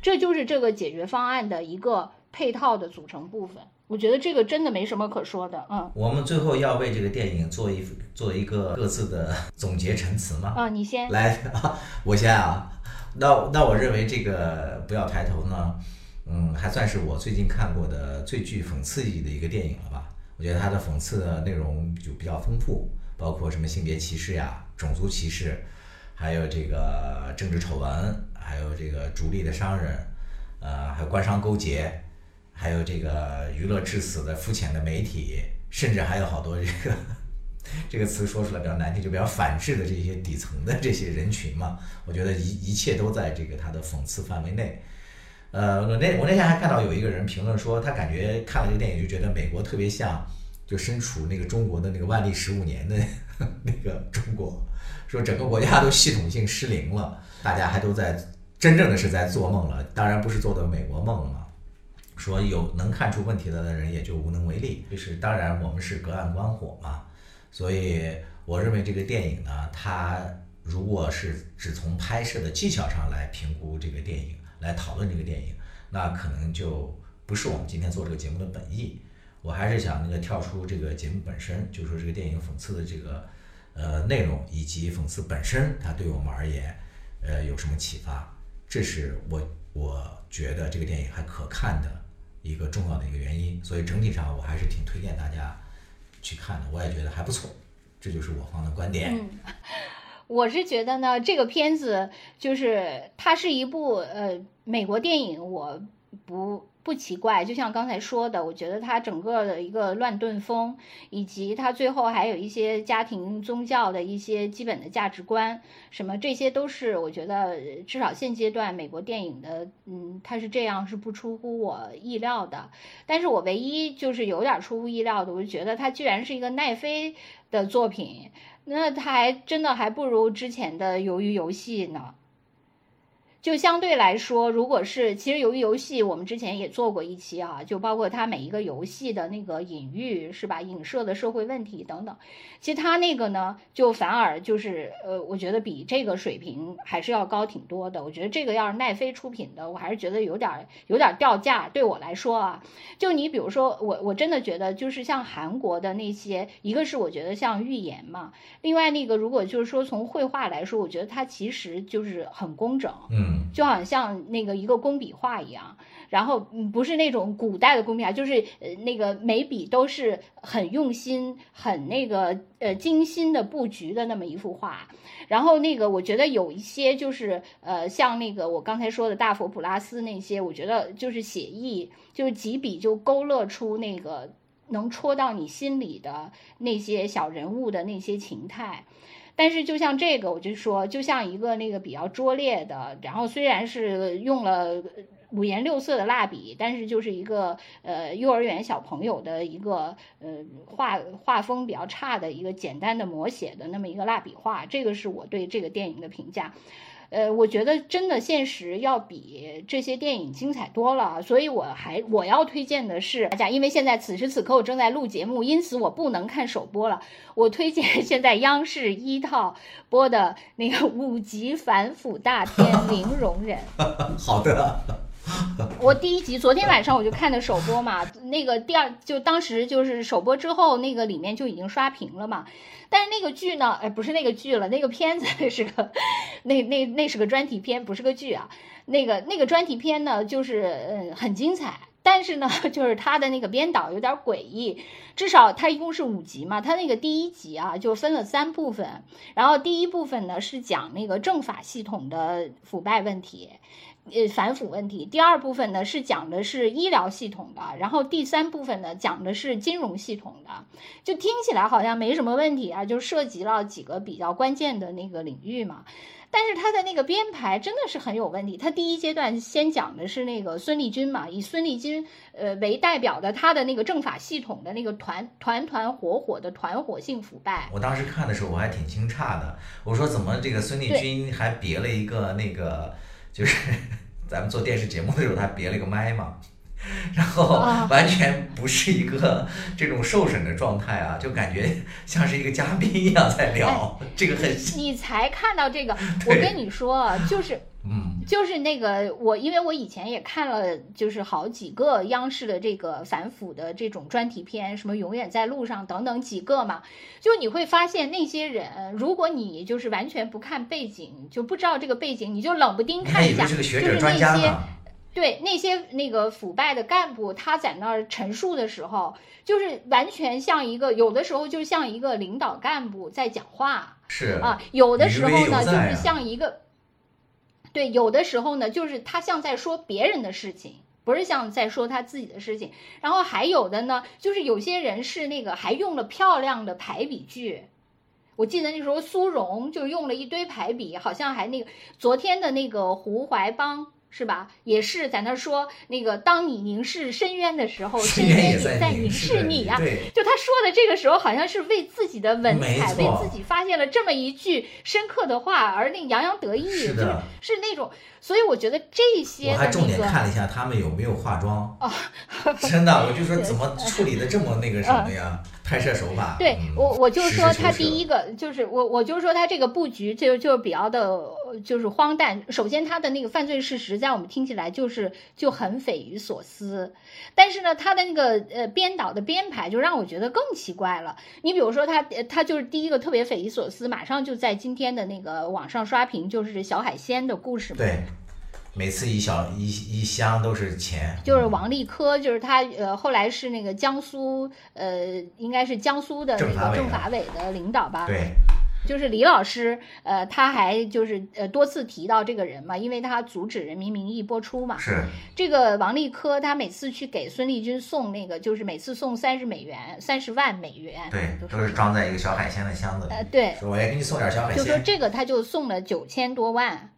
这就是这个解决方案的一个。配套的组成部分，我觉得这个真的没什么可说的。嗯，我们最后要为这个电影做一做一个各自的总结陈词吗？啊，你先来，[LAUGHS] 我先啊。那那我认为这个不要抬头呢，嗯，还算是我最近看过的最具讽刺意义的一个电影了吧？我觉得它的讽刺的内容就比较丰富，包括什么性别歧视呀、种族歧视，还有这个政治丑闻，还有这个逐利的商人，呃，还有官商勾结。还有这个娱乐至死的肤浅的媒体，甚至还有好多这个这个词说出来比较难听，就比较反智的这些底层的这些人群嘛。我觉得一一切都在这个他的讽刺范围内。呃，我那我那天还看到有一个人评论说，他感觉看了这个电影就觉得美国特别像就身处那个中国的那个万历十五年的 [LAUGHS] 那个中国，说整个国家都系统性失灵了，大家还都在真正的是在做梦了，当然不是做的美国梦了嘛。说有能看出问题的人也就无能为力，就是当然我们是隔岸观火嘛，所以我认为这个电影呢，它如果是只从拍摄的技巧上来评估这个电影，来讨论这个电影，那可能就不是我们今天做这个节目的本意。我还是想那个跳出这个节目本身，就说这个电影讽刺的这个呃内容以及讽刺本身，它对我们而言，呃有什么启发？这是我我觉得这个电影还可看的。一个重要的一个原因，所以整体上我还是挺推荐大家去看的，我也觉得还不错，这就是我方的观点。我是觉得呢，这个片子就是它是一部呃美国电影，我不。不奇怪，就像刚才说的，我觉得它整个的一个乱炖风，以及它最后还有一些家庭宗教的一些基本的价值观，什么这些都是我觉得至少现阶段美国电影的，嗯，它是这样是不出乎我意料的。但是我唯一就是有点出乎意料的，我就觉得它居然是一个奈飞的作品，那它还真的还不如之前的《鱿鱼游戏》呢。就相对来说，如果是其实由于游戏，我们之前也做过一期啊，就包括它每一个游戏的那个隐喻是吧，影射的社会问题等等。其实它那个呢，就反而就是呃，我觉得比这个水平还是要高挺多的。我觉得这个要是奈飞出品的，我还是觉得有点有点掉价。对我来说啊，就你比如说我我真的觉得就是像韩国的那些，一个是我觉得像预言嘛，另外那个如果就是说从绘画来说，我觉得它其实就是很工整，嗯。就好像那个一个工笔画一样，然后，不是那种古代的工笔画，就是呃那个每笔都是很用心、很那个呃精心的布局的那么一幅画。然后那个我觉得有一些就是呃像那个我刚才说的大佛普拉斯那些，我觉得就是写意，就是几笔就勾勒出那个能戳到你心里的那些小人物的那些情态。但是就像这个，我就说，就像一个那个比较拙劣的，然后虽然是用了五颜六色的蜡笔，但是就是一个呃幼儿园小朋友的一个呃画画风比较差的一个简单的摹写的那么一个蜡笔画，这个是我对这个电影的评价。呃，我觉得真的现实要比这些电影精彩多了，所以我还我要推荐的是大家，因为现在此时此刻我正在录节目，因此我不能看首播了。我推荐 [LAUGHS] 现在央视一套播的那个五集反腐大片《零容忍》。[LAUGHS] [LAUGHS] 好的。[LAUGHS] 我第一集昨天晚上我就看的首播嘛，那个第二就当时就是首播之后，那个里面就已经刷屏了嘛。但是那个剧呢，哎，不是那个剧了，那个片子 [LAUGHS] 是个，那那那是个专题片，不是个剧啊。那个那个专题片呢，就是嗯很精彩，但是呢，[LAUGHS] 就是他的那个编导有点诡异。至少它一共是五集嘛，它那个第一集啊就分了三部分，然后第一部分呢是讲那个政法系统的腐败问题。呃，反腐问题。第二部分呢是讲的是医疗系统的，然后第三部分呢讲的是金融系统的。就听起来好像没什么问题啊，就涉及了几个比较关键的那个领域嘛。但是他的那个编排真的是很有问题。他第一阶段先讲的是那个孙立军嘛，以孙立军呃为代表的他的那个政法系统的那个团团团伙伙的团伙性腐败。我当时看的时候我还挺惊诧的，我说怎么这个孙立军还别了一个那个。就是 [LAUGHS] 咱们做电视节目的时候，他别了一个麦嘛，然后 [LAUGHS] 完全不是一个这种受审的状态啊，就感觉像是一个嘉宾一样在聊，这个很。你才看到这个，[LAUGHS] 我跟你说，就是。嗯，就是那个我，因为我以前也看了，就是好几个央视的这个反腐的这种专题片，什么《永远在路上》等等几个嘛，就你会发现那些人，如果你就是完全不看背景，就不知道这个背景，你就冷不丁看一下，就是那些对那些那个腐败的干部，他在那儿陈述的时候，就是完全像一个，有的时候就像一个领导干部在讲话，是啊，有的时候呢，就是像一个。对，有的时候呢，就是他像在说别人的事情，不是像在说他自己的事情。然后还有的呢，就是有些人是那个还用了漂亮的排比句。我记得那时候苏荣就用了一堆排比，好像还那个昨天的那个胡怀邦。是吧？也是在那说那个，当你凝视深渊的时候，深渊也在凝视你啊！就他说的这个时候，好像是为自己的文采，为自己发现了这么一句深刻的话而那洋洋得意，就是是那种。所以我觉得这些，我还重点看了一下他们有没有化妆。哦，真的，我就说怎么处理的这么那个什么呀？[LAUGHS] 拍摄手法。对我，我就说他第一个就是我，我就说他这个布局就就比较的，就是荒诞。首先，他的那个犯罪事实在我们听起来就是就很匪夷所思，但是呢，他的那个呃编导的编排就让我觉得更奇怪了。你比如说他，他就是第一个特别匪夷所思，马上就在今天的那个网上刷屏，就是小海鲜的故事嘛。对。每次一小一一箱都是钱，就是王立科，就是他，呃，后来是那个江苏，呃，应该是江苏的那个政法委的领导吧？对，就是李老师，呃，他还就是呃多次提到这个人嘛，因为他阻止《人民名义》播出嘛。是这个王立科，他每次去给孙立军送那个，就是每次送三十美元，三十万美元，对，都是装在一个小海鲜的箱子里。呃，对，说我也给你送点小海鲜。就说这个，他就送了九千多万。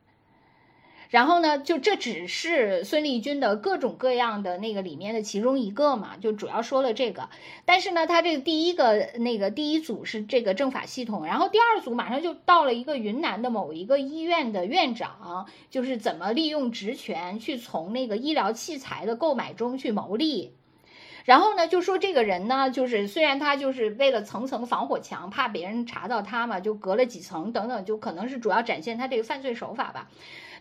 然后呢，就这只是孙立军的各种各样的那个里面的其中一个嘛，就主要说了这个。但是呢，他这个第一个那个第一组是这个政法系统，然后第二组马上就到了一个云南的某一个医院的院长，就是怎么利用职权去从那个医疗器材的购买中去牟利。然后呢，就说这个人呢，就是虽然他就是为了层层防火墙，怕别人查到他嘛，就隔了几层等等，就可能是主要展现他这个犯罪手法吧。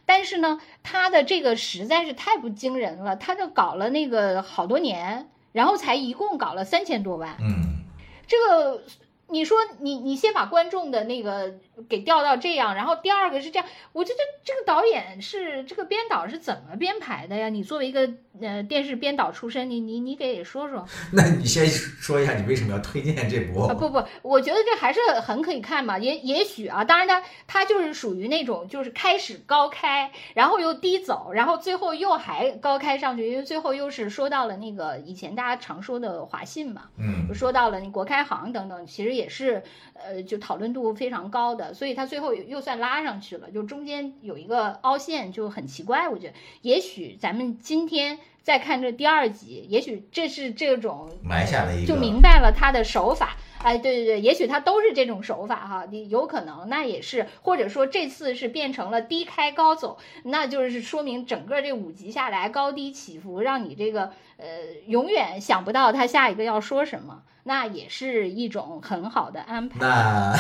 但是呢，他的这个实在是太不惊人了，他就搞了那个好多年，然后才一共搞了三千多万。嗯，这个你说你你先把观众的那个给调到这样，然后第二个是这样，我觉得这个导演是这个编导是怎么编排的呀？你作为一个呃电视编导出身，你你你给说说。[LAUGHS] 那你先说一下，你为什么要推荐这部？啊不不，我觉得这还是很可以看嘛。也也许啊，当然它它就是属于那种就是开始高开，然后又低走，然后最后又还高开上去，因为最后又是说到了那个以前大家常说的华信嘛，嗯，说到了那国开行等等，其实也是呃就讨论度非常高的，所以它最后又算拉上去了，就中间有一个凹陷就很奇怪，我觉得也许咱们今天。再看这第二集，也许这是这种埋下了一个，就明白了他的手法。哎，对对对，也许他都是这种手法哈，你有可能那也是，或者说这次是变成了低开高走，那就是说明整个这五集下来高低起伏，让你这个呃永远想不到他下一个要说什么，那也是一种很好的安排。那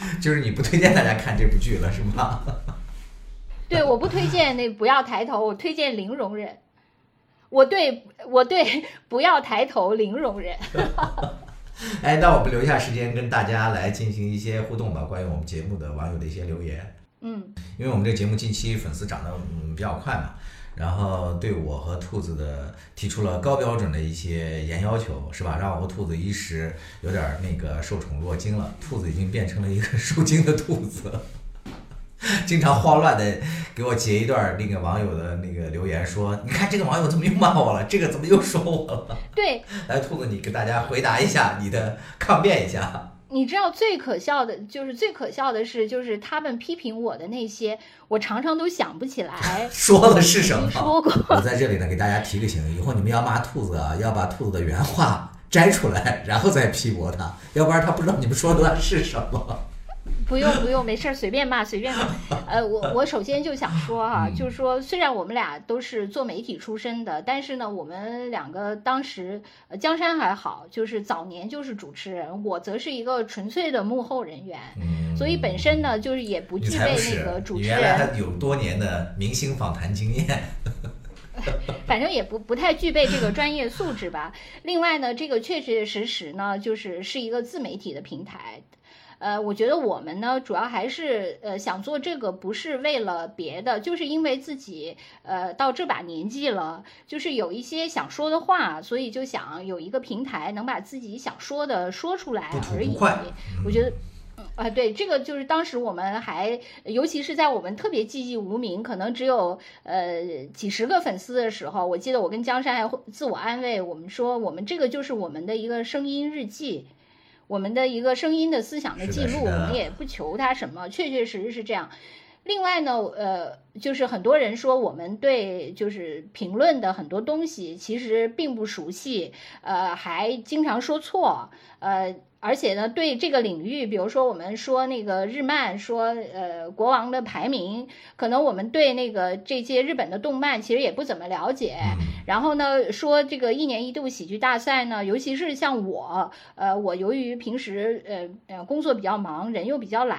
[LAUGHS] 就是你不推荐大家看这部剧了，是吗？[LAUGHS] 对，我不推荐那不要抬头，我推荐零容忍。我对我对不要抬头，零容忍。[LAUGHS] 哎，那我们留下时间跟大家来进行一些互动吧，关于我们节目的网友的一些留言。嗯，因为我们这个节目近期粉丝涨得嗯比较快嘛，然后对我和兔子的提出了高标准的一些严要求，是吧？让我和兔子一时有点那个受宠若惊了，兔子已经变成了一个 [LAUGHS] 受惊的兔子。[LAUGHS] 经常慌乱的给我截一段那个网友的那个留言，说：“你看这个网友怎么又骂我了？这个怎么又说我了？”对，来兔子，你给大家回答一下，你的抗辩一下。你知道最可笑的就是最可笑的是，就是他们批评我的那些，我常常都想不起来 [LAUGHS] 说的是什么。说过。我在这里呢，给大家提个醒，以后你们要骂兔子啊，要把兔子的原话摘出来，然后再批驳他，要不然他不知道你们说的是什么。不用不用，没事儿，随便骂随便骂。呃，我 [LAUGHS] 我首先就想说哈，就是说虽然我们俩都是做媒体出身的，但是呢，我们两个当时江山还好，就是早年就是主持人，我则是一个纯粹的幕后人员，所以本身呢就是也不具备那个主持人。原来有多年的明星访谈经验，[LAUGHS] 反正也不不太具备这个专业素质吧。另外呢，这个确确实实呢，就是是一个自媒体的平台。呃，我觉得我们呢，主要还是呃想做这个，不是为了别的，就是因为自己呃到这把年纪了，就是有一些想说的话，所以就想有一个平台能把自己想说的说出来而已。我觉得，啊，对，这个就是当时我们还，尤其是在我们特别寂寂无名，可能只有呃几十个粉丝的时候，我记得我跟江山还自我安慰，我们说我们这个就是我们的一个声音日记。我们的一个声音的思想的记录，我们也不求它什么，确确实实是这样。另外呢，呃，就是很多人说我们对就是评论的很多东西其实并不熟悉，呃，还经常说错，呃。而且呢，对这个领域，比如说我们说那个日漫，说呃国王的排名，可能我们对那个这些日本的动漫其实也不怎么了解。然后呢，说这个一年一度喜剧大赛呢，尤其是像我，呃，我由于平时呃呃工作比较忙，人又比较懒，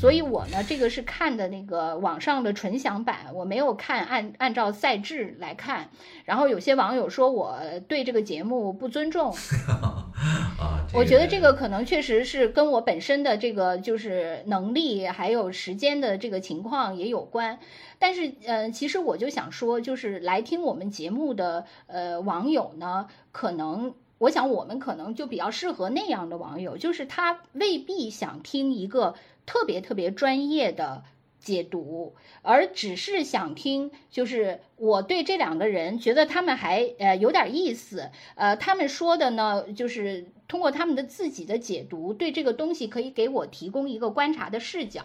所以我呢这个是看的那个网上的纯享版，我没有看按按照赛制来看。然后有些网友说我对这个节目不尊重，啊，我觉得。这个可能确实是跟我本身的这个就是能力还有时间的这个情况也有关，但是呃，其实我就想说，就是来听我们节目的呃网友呢，可能我想我们可能就比较适合那样的网友，就是他未必想听一个特别特别专业的解读，而只是想听就是。我对这两个人觉得他们还呃有点意思，呃，他们说的呢，就是通过他们的自己的解读，对这个东西可以给我提供一个观察的视角，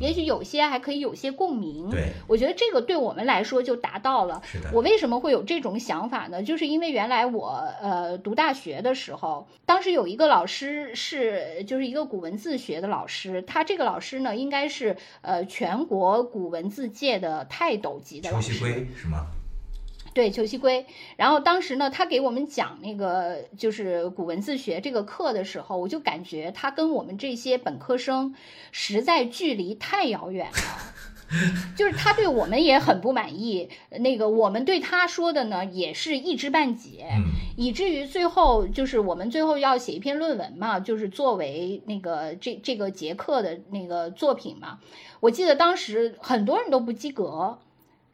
也许有些还可以有些共鸣。对，我觉得这个对我们来说就达到了。是的。我为什么会有这种想法呢？就是因为原来我呃读大学的时候，当时有一个老师是就是一个古文字学的老师，他这个老师呢应该是呃全国古文字界的泰斗级的老师。是吗？对，裘锡圭。然后当时呢，他给我们讲那个就是古文字学这个课的时候，我就感觉他跟我们这些本科生实在距离太遥远了。[LAUGHS] 就是他对我们也很不满意，那个我们对他说的呢也是一知半解，以至于最后就是我们最后要写一篇论文嘛，就是作为那个这这个节课的那个作品嘛。我记得当时很多人都不及格，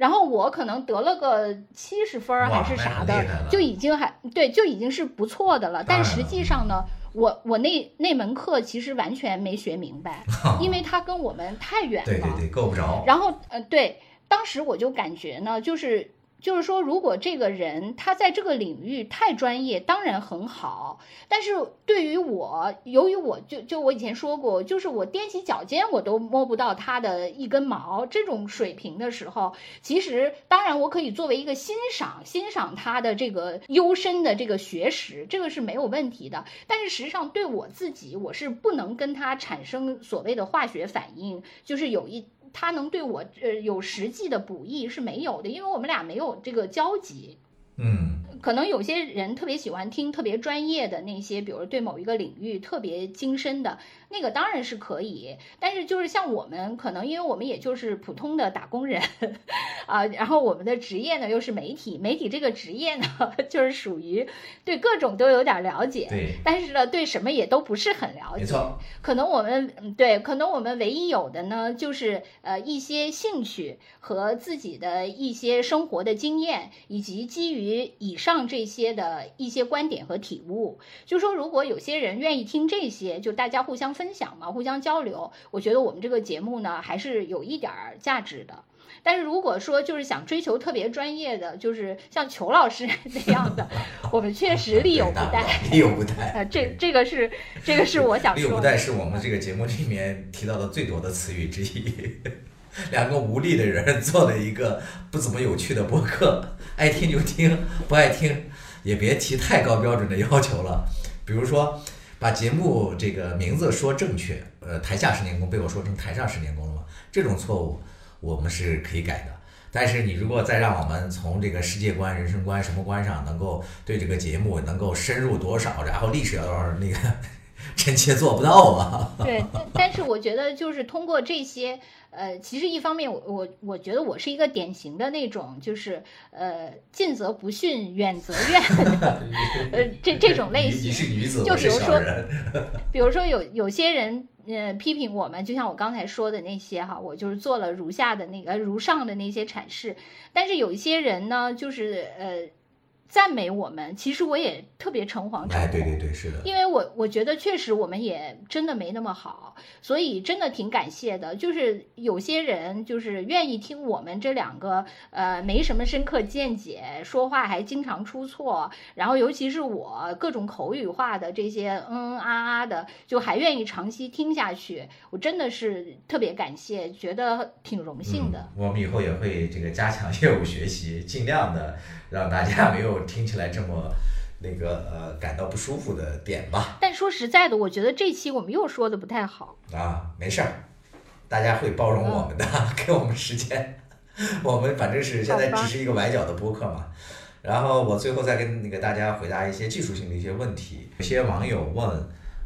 然后我可能得了个七十分还是啥的，就已经还对就已经是不错的了。但实际上呢。我我那那门课其实完全没学明白，[LAUGHS] 因为它跟我们太远了，对对对，够不着。然后呃，对，当时我就感觉呢，就是。就是说，如果这个人他在这个领域太专业，当然很好。但是对于我，由于我就就我以前说过，就是我踮起脚尖我都摸不到他的一根毛这种水平的时候，其实当然我可以作为一个欣赏欣赏他的这个幽深的这个学识，这个是没有问题的。但是实际上对我自己，我是不能跟他产生所谓的化学反应，就是有一。他能对我呃有实际的补益是没有的，因为我们俩没有这个交集。嗯。可能有些人特别喜欢听特别专业的那些，比如对某一个领域特别精深的那个，当然是可以。但是就是像我们，可能因为我们也就是普通的打工人 [LAUGHS] 啊，然后我们的职业呢又是媒体，媒体这个职业呢 [LAUGHS] 就是属于对各种都有点了解，对，但是呢对什么也都不是很了解。没错，可能我们对，可能我们唯一有的呢就是呃一些兴趣和自己的一些生活的经验，以及基于以上。上这些的一些观点和体悟，就说如果有些人愿意听这些，就大家互相分享嘛，互相交流，我觉得我们这个节目呢还是有一点儿价值的。但是如果说就是想追求特别专业的，就是像裘老师 [LAUGHS] 那样的，我们确实力有不逮，力有不逮。呃，这这个是这个是我想说，力有不逮是我们这个节目里面提到的最多的词语之一。[LAUGHS] 两个无力的人做了一个不怎么有趣的播客，爱听就听，不爱听也别提太高标准的要求了。比如说，把节目这个名字说正确，呃，台下十年功被我说成台上十年功了吗？这种错误我们是可以改的。但是你如果再让我们从这个世界观、人生观什么观上能够对这个节目能够深入多少，然后历史要多少，那个臣妾做不到啊。[LAUGHS] 对，但是我觉得就是通过这些。呃，其实一方面，我我我觉得我是一个典型的那种，就是呃，近则不逊，远则怨，[LAUGHS] 呃，这这种类型。你是女子，就比如说，[LAUGHS] 比如说有有些人呃批评我们，就像我刚才说的那些哈，我就是做了如下的那个如上的那些阐释，但是有一些人呢，就是呃。赞美我们，其实我也特别诚惶诚恐。哎，对对对，是的。因为我我觉得确实我们也真的没那么好，所以真的挺感谢的。就是有些人就是愿意听我们这两个呃没什么深刻见解，说话还经常出错，然后尤其是我各种口语化的这些嗯嗯啊啊的，就还愿意长期听下去。我真的是特别感谢，觉得挺荣幸的。我们以后也会这个加强业务学习，尽量的。让大家没有听起来这么那个呃感到不舒服的点吧。但说实在的，我觉得这期我们又说的不太好啊。没事儿，大家会包容我们的，[LAUGHS] 给我们时间。[LAUGHS] 我们反正是现在只是一个崴脚的播客嘛。然后我最后再跟那个大家回答一些技术性的一些问题。有些网友问，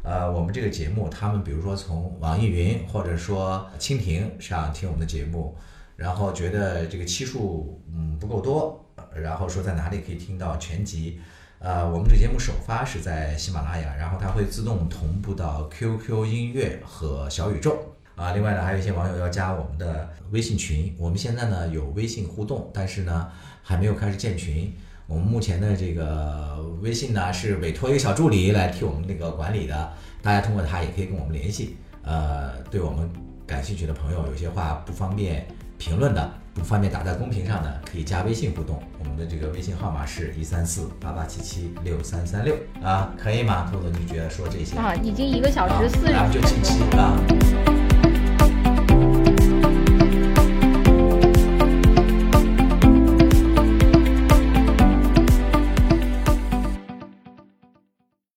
呃，我们这个节目，他们比如说从网易云或者说蜻蜓上听我们的节目，然后觉得这个期数嗯不够多。然后说在哪里可以听到全集？呃，我们这节目首发是在喜马拉雅，然后它会自动同步到 QQ 音乐和小宇宙。啊，另外呢，还有一些网友要加我们的微信群，我们现在呢有微信互动，但是呢还没有开始建群。我们目前的这个微信呢是委托一个小助理来替我们那个管理的，大家通过他也可以跟我们联系。呃，对我们感兴趣的朋友，有些话不方便评论的。不方便打在公屏上的，可以加微信互动。我们的这个微信号码是一三四八八七七六三三六啊，可以吗？兔子，你觉得说这些啊？已经一个小时四十，就近期啊。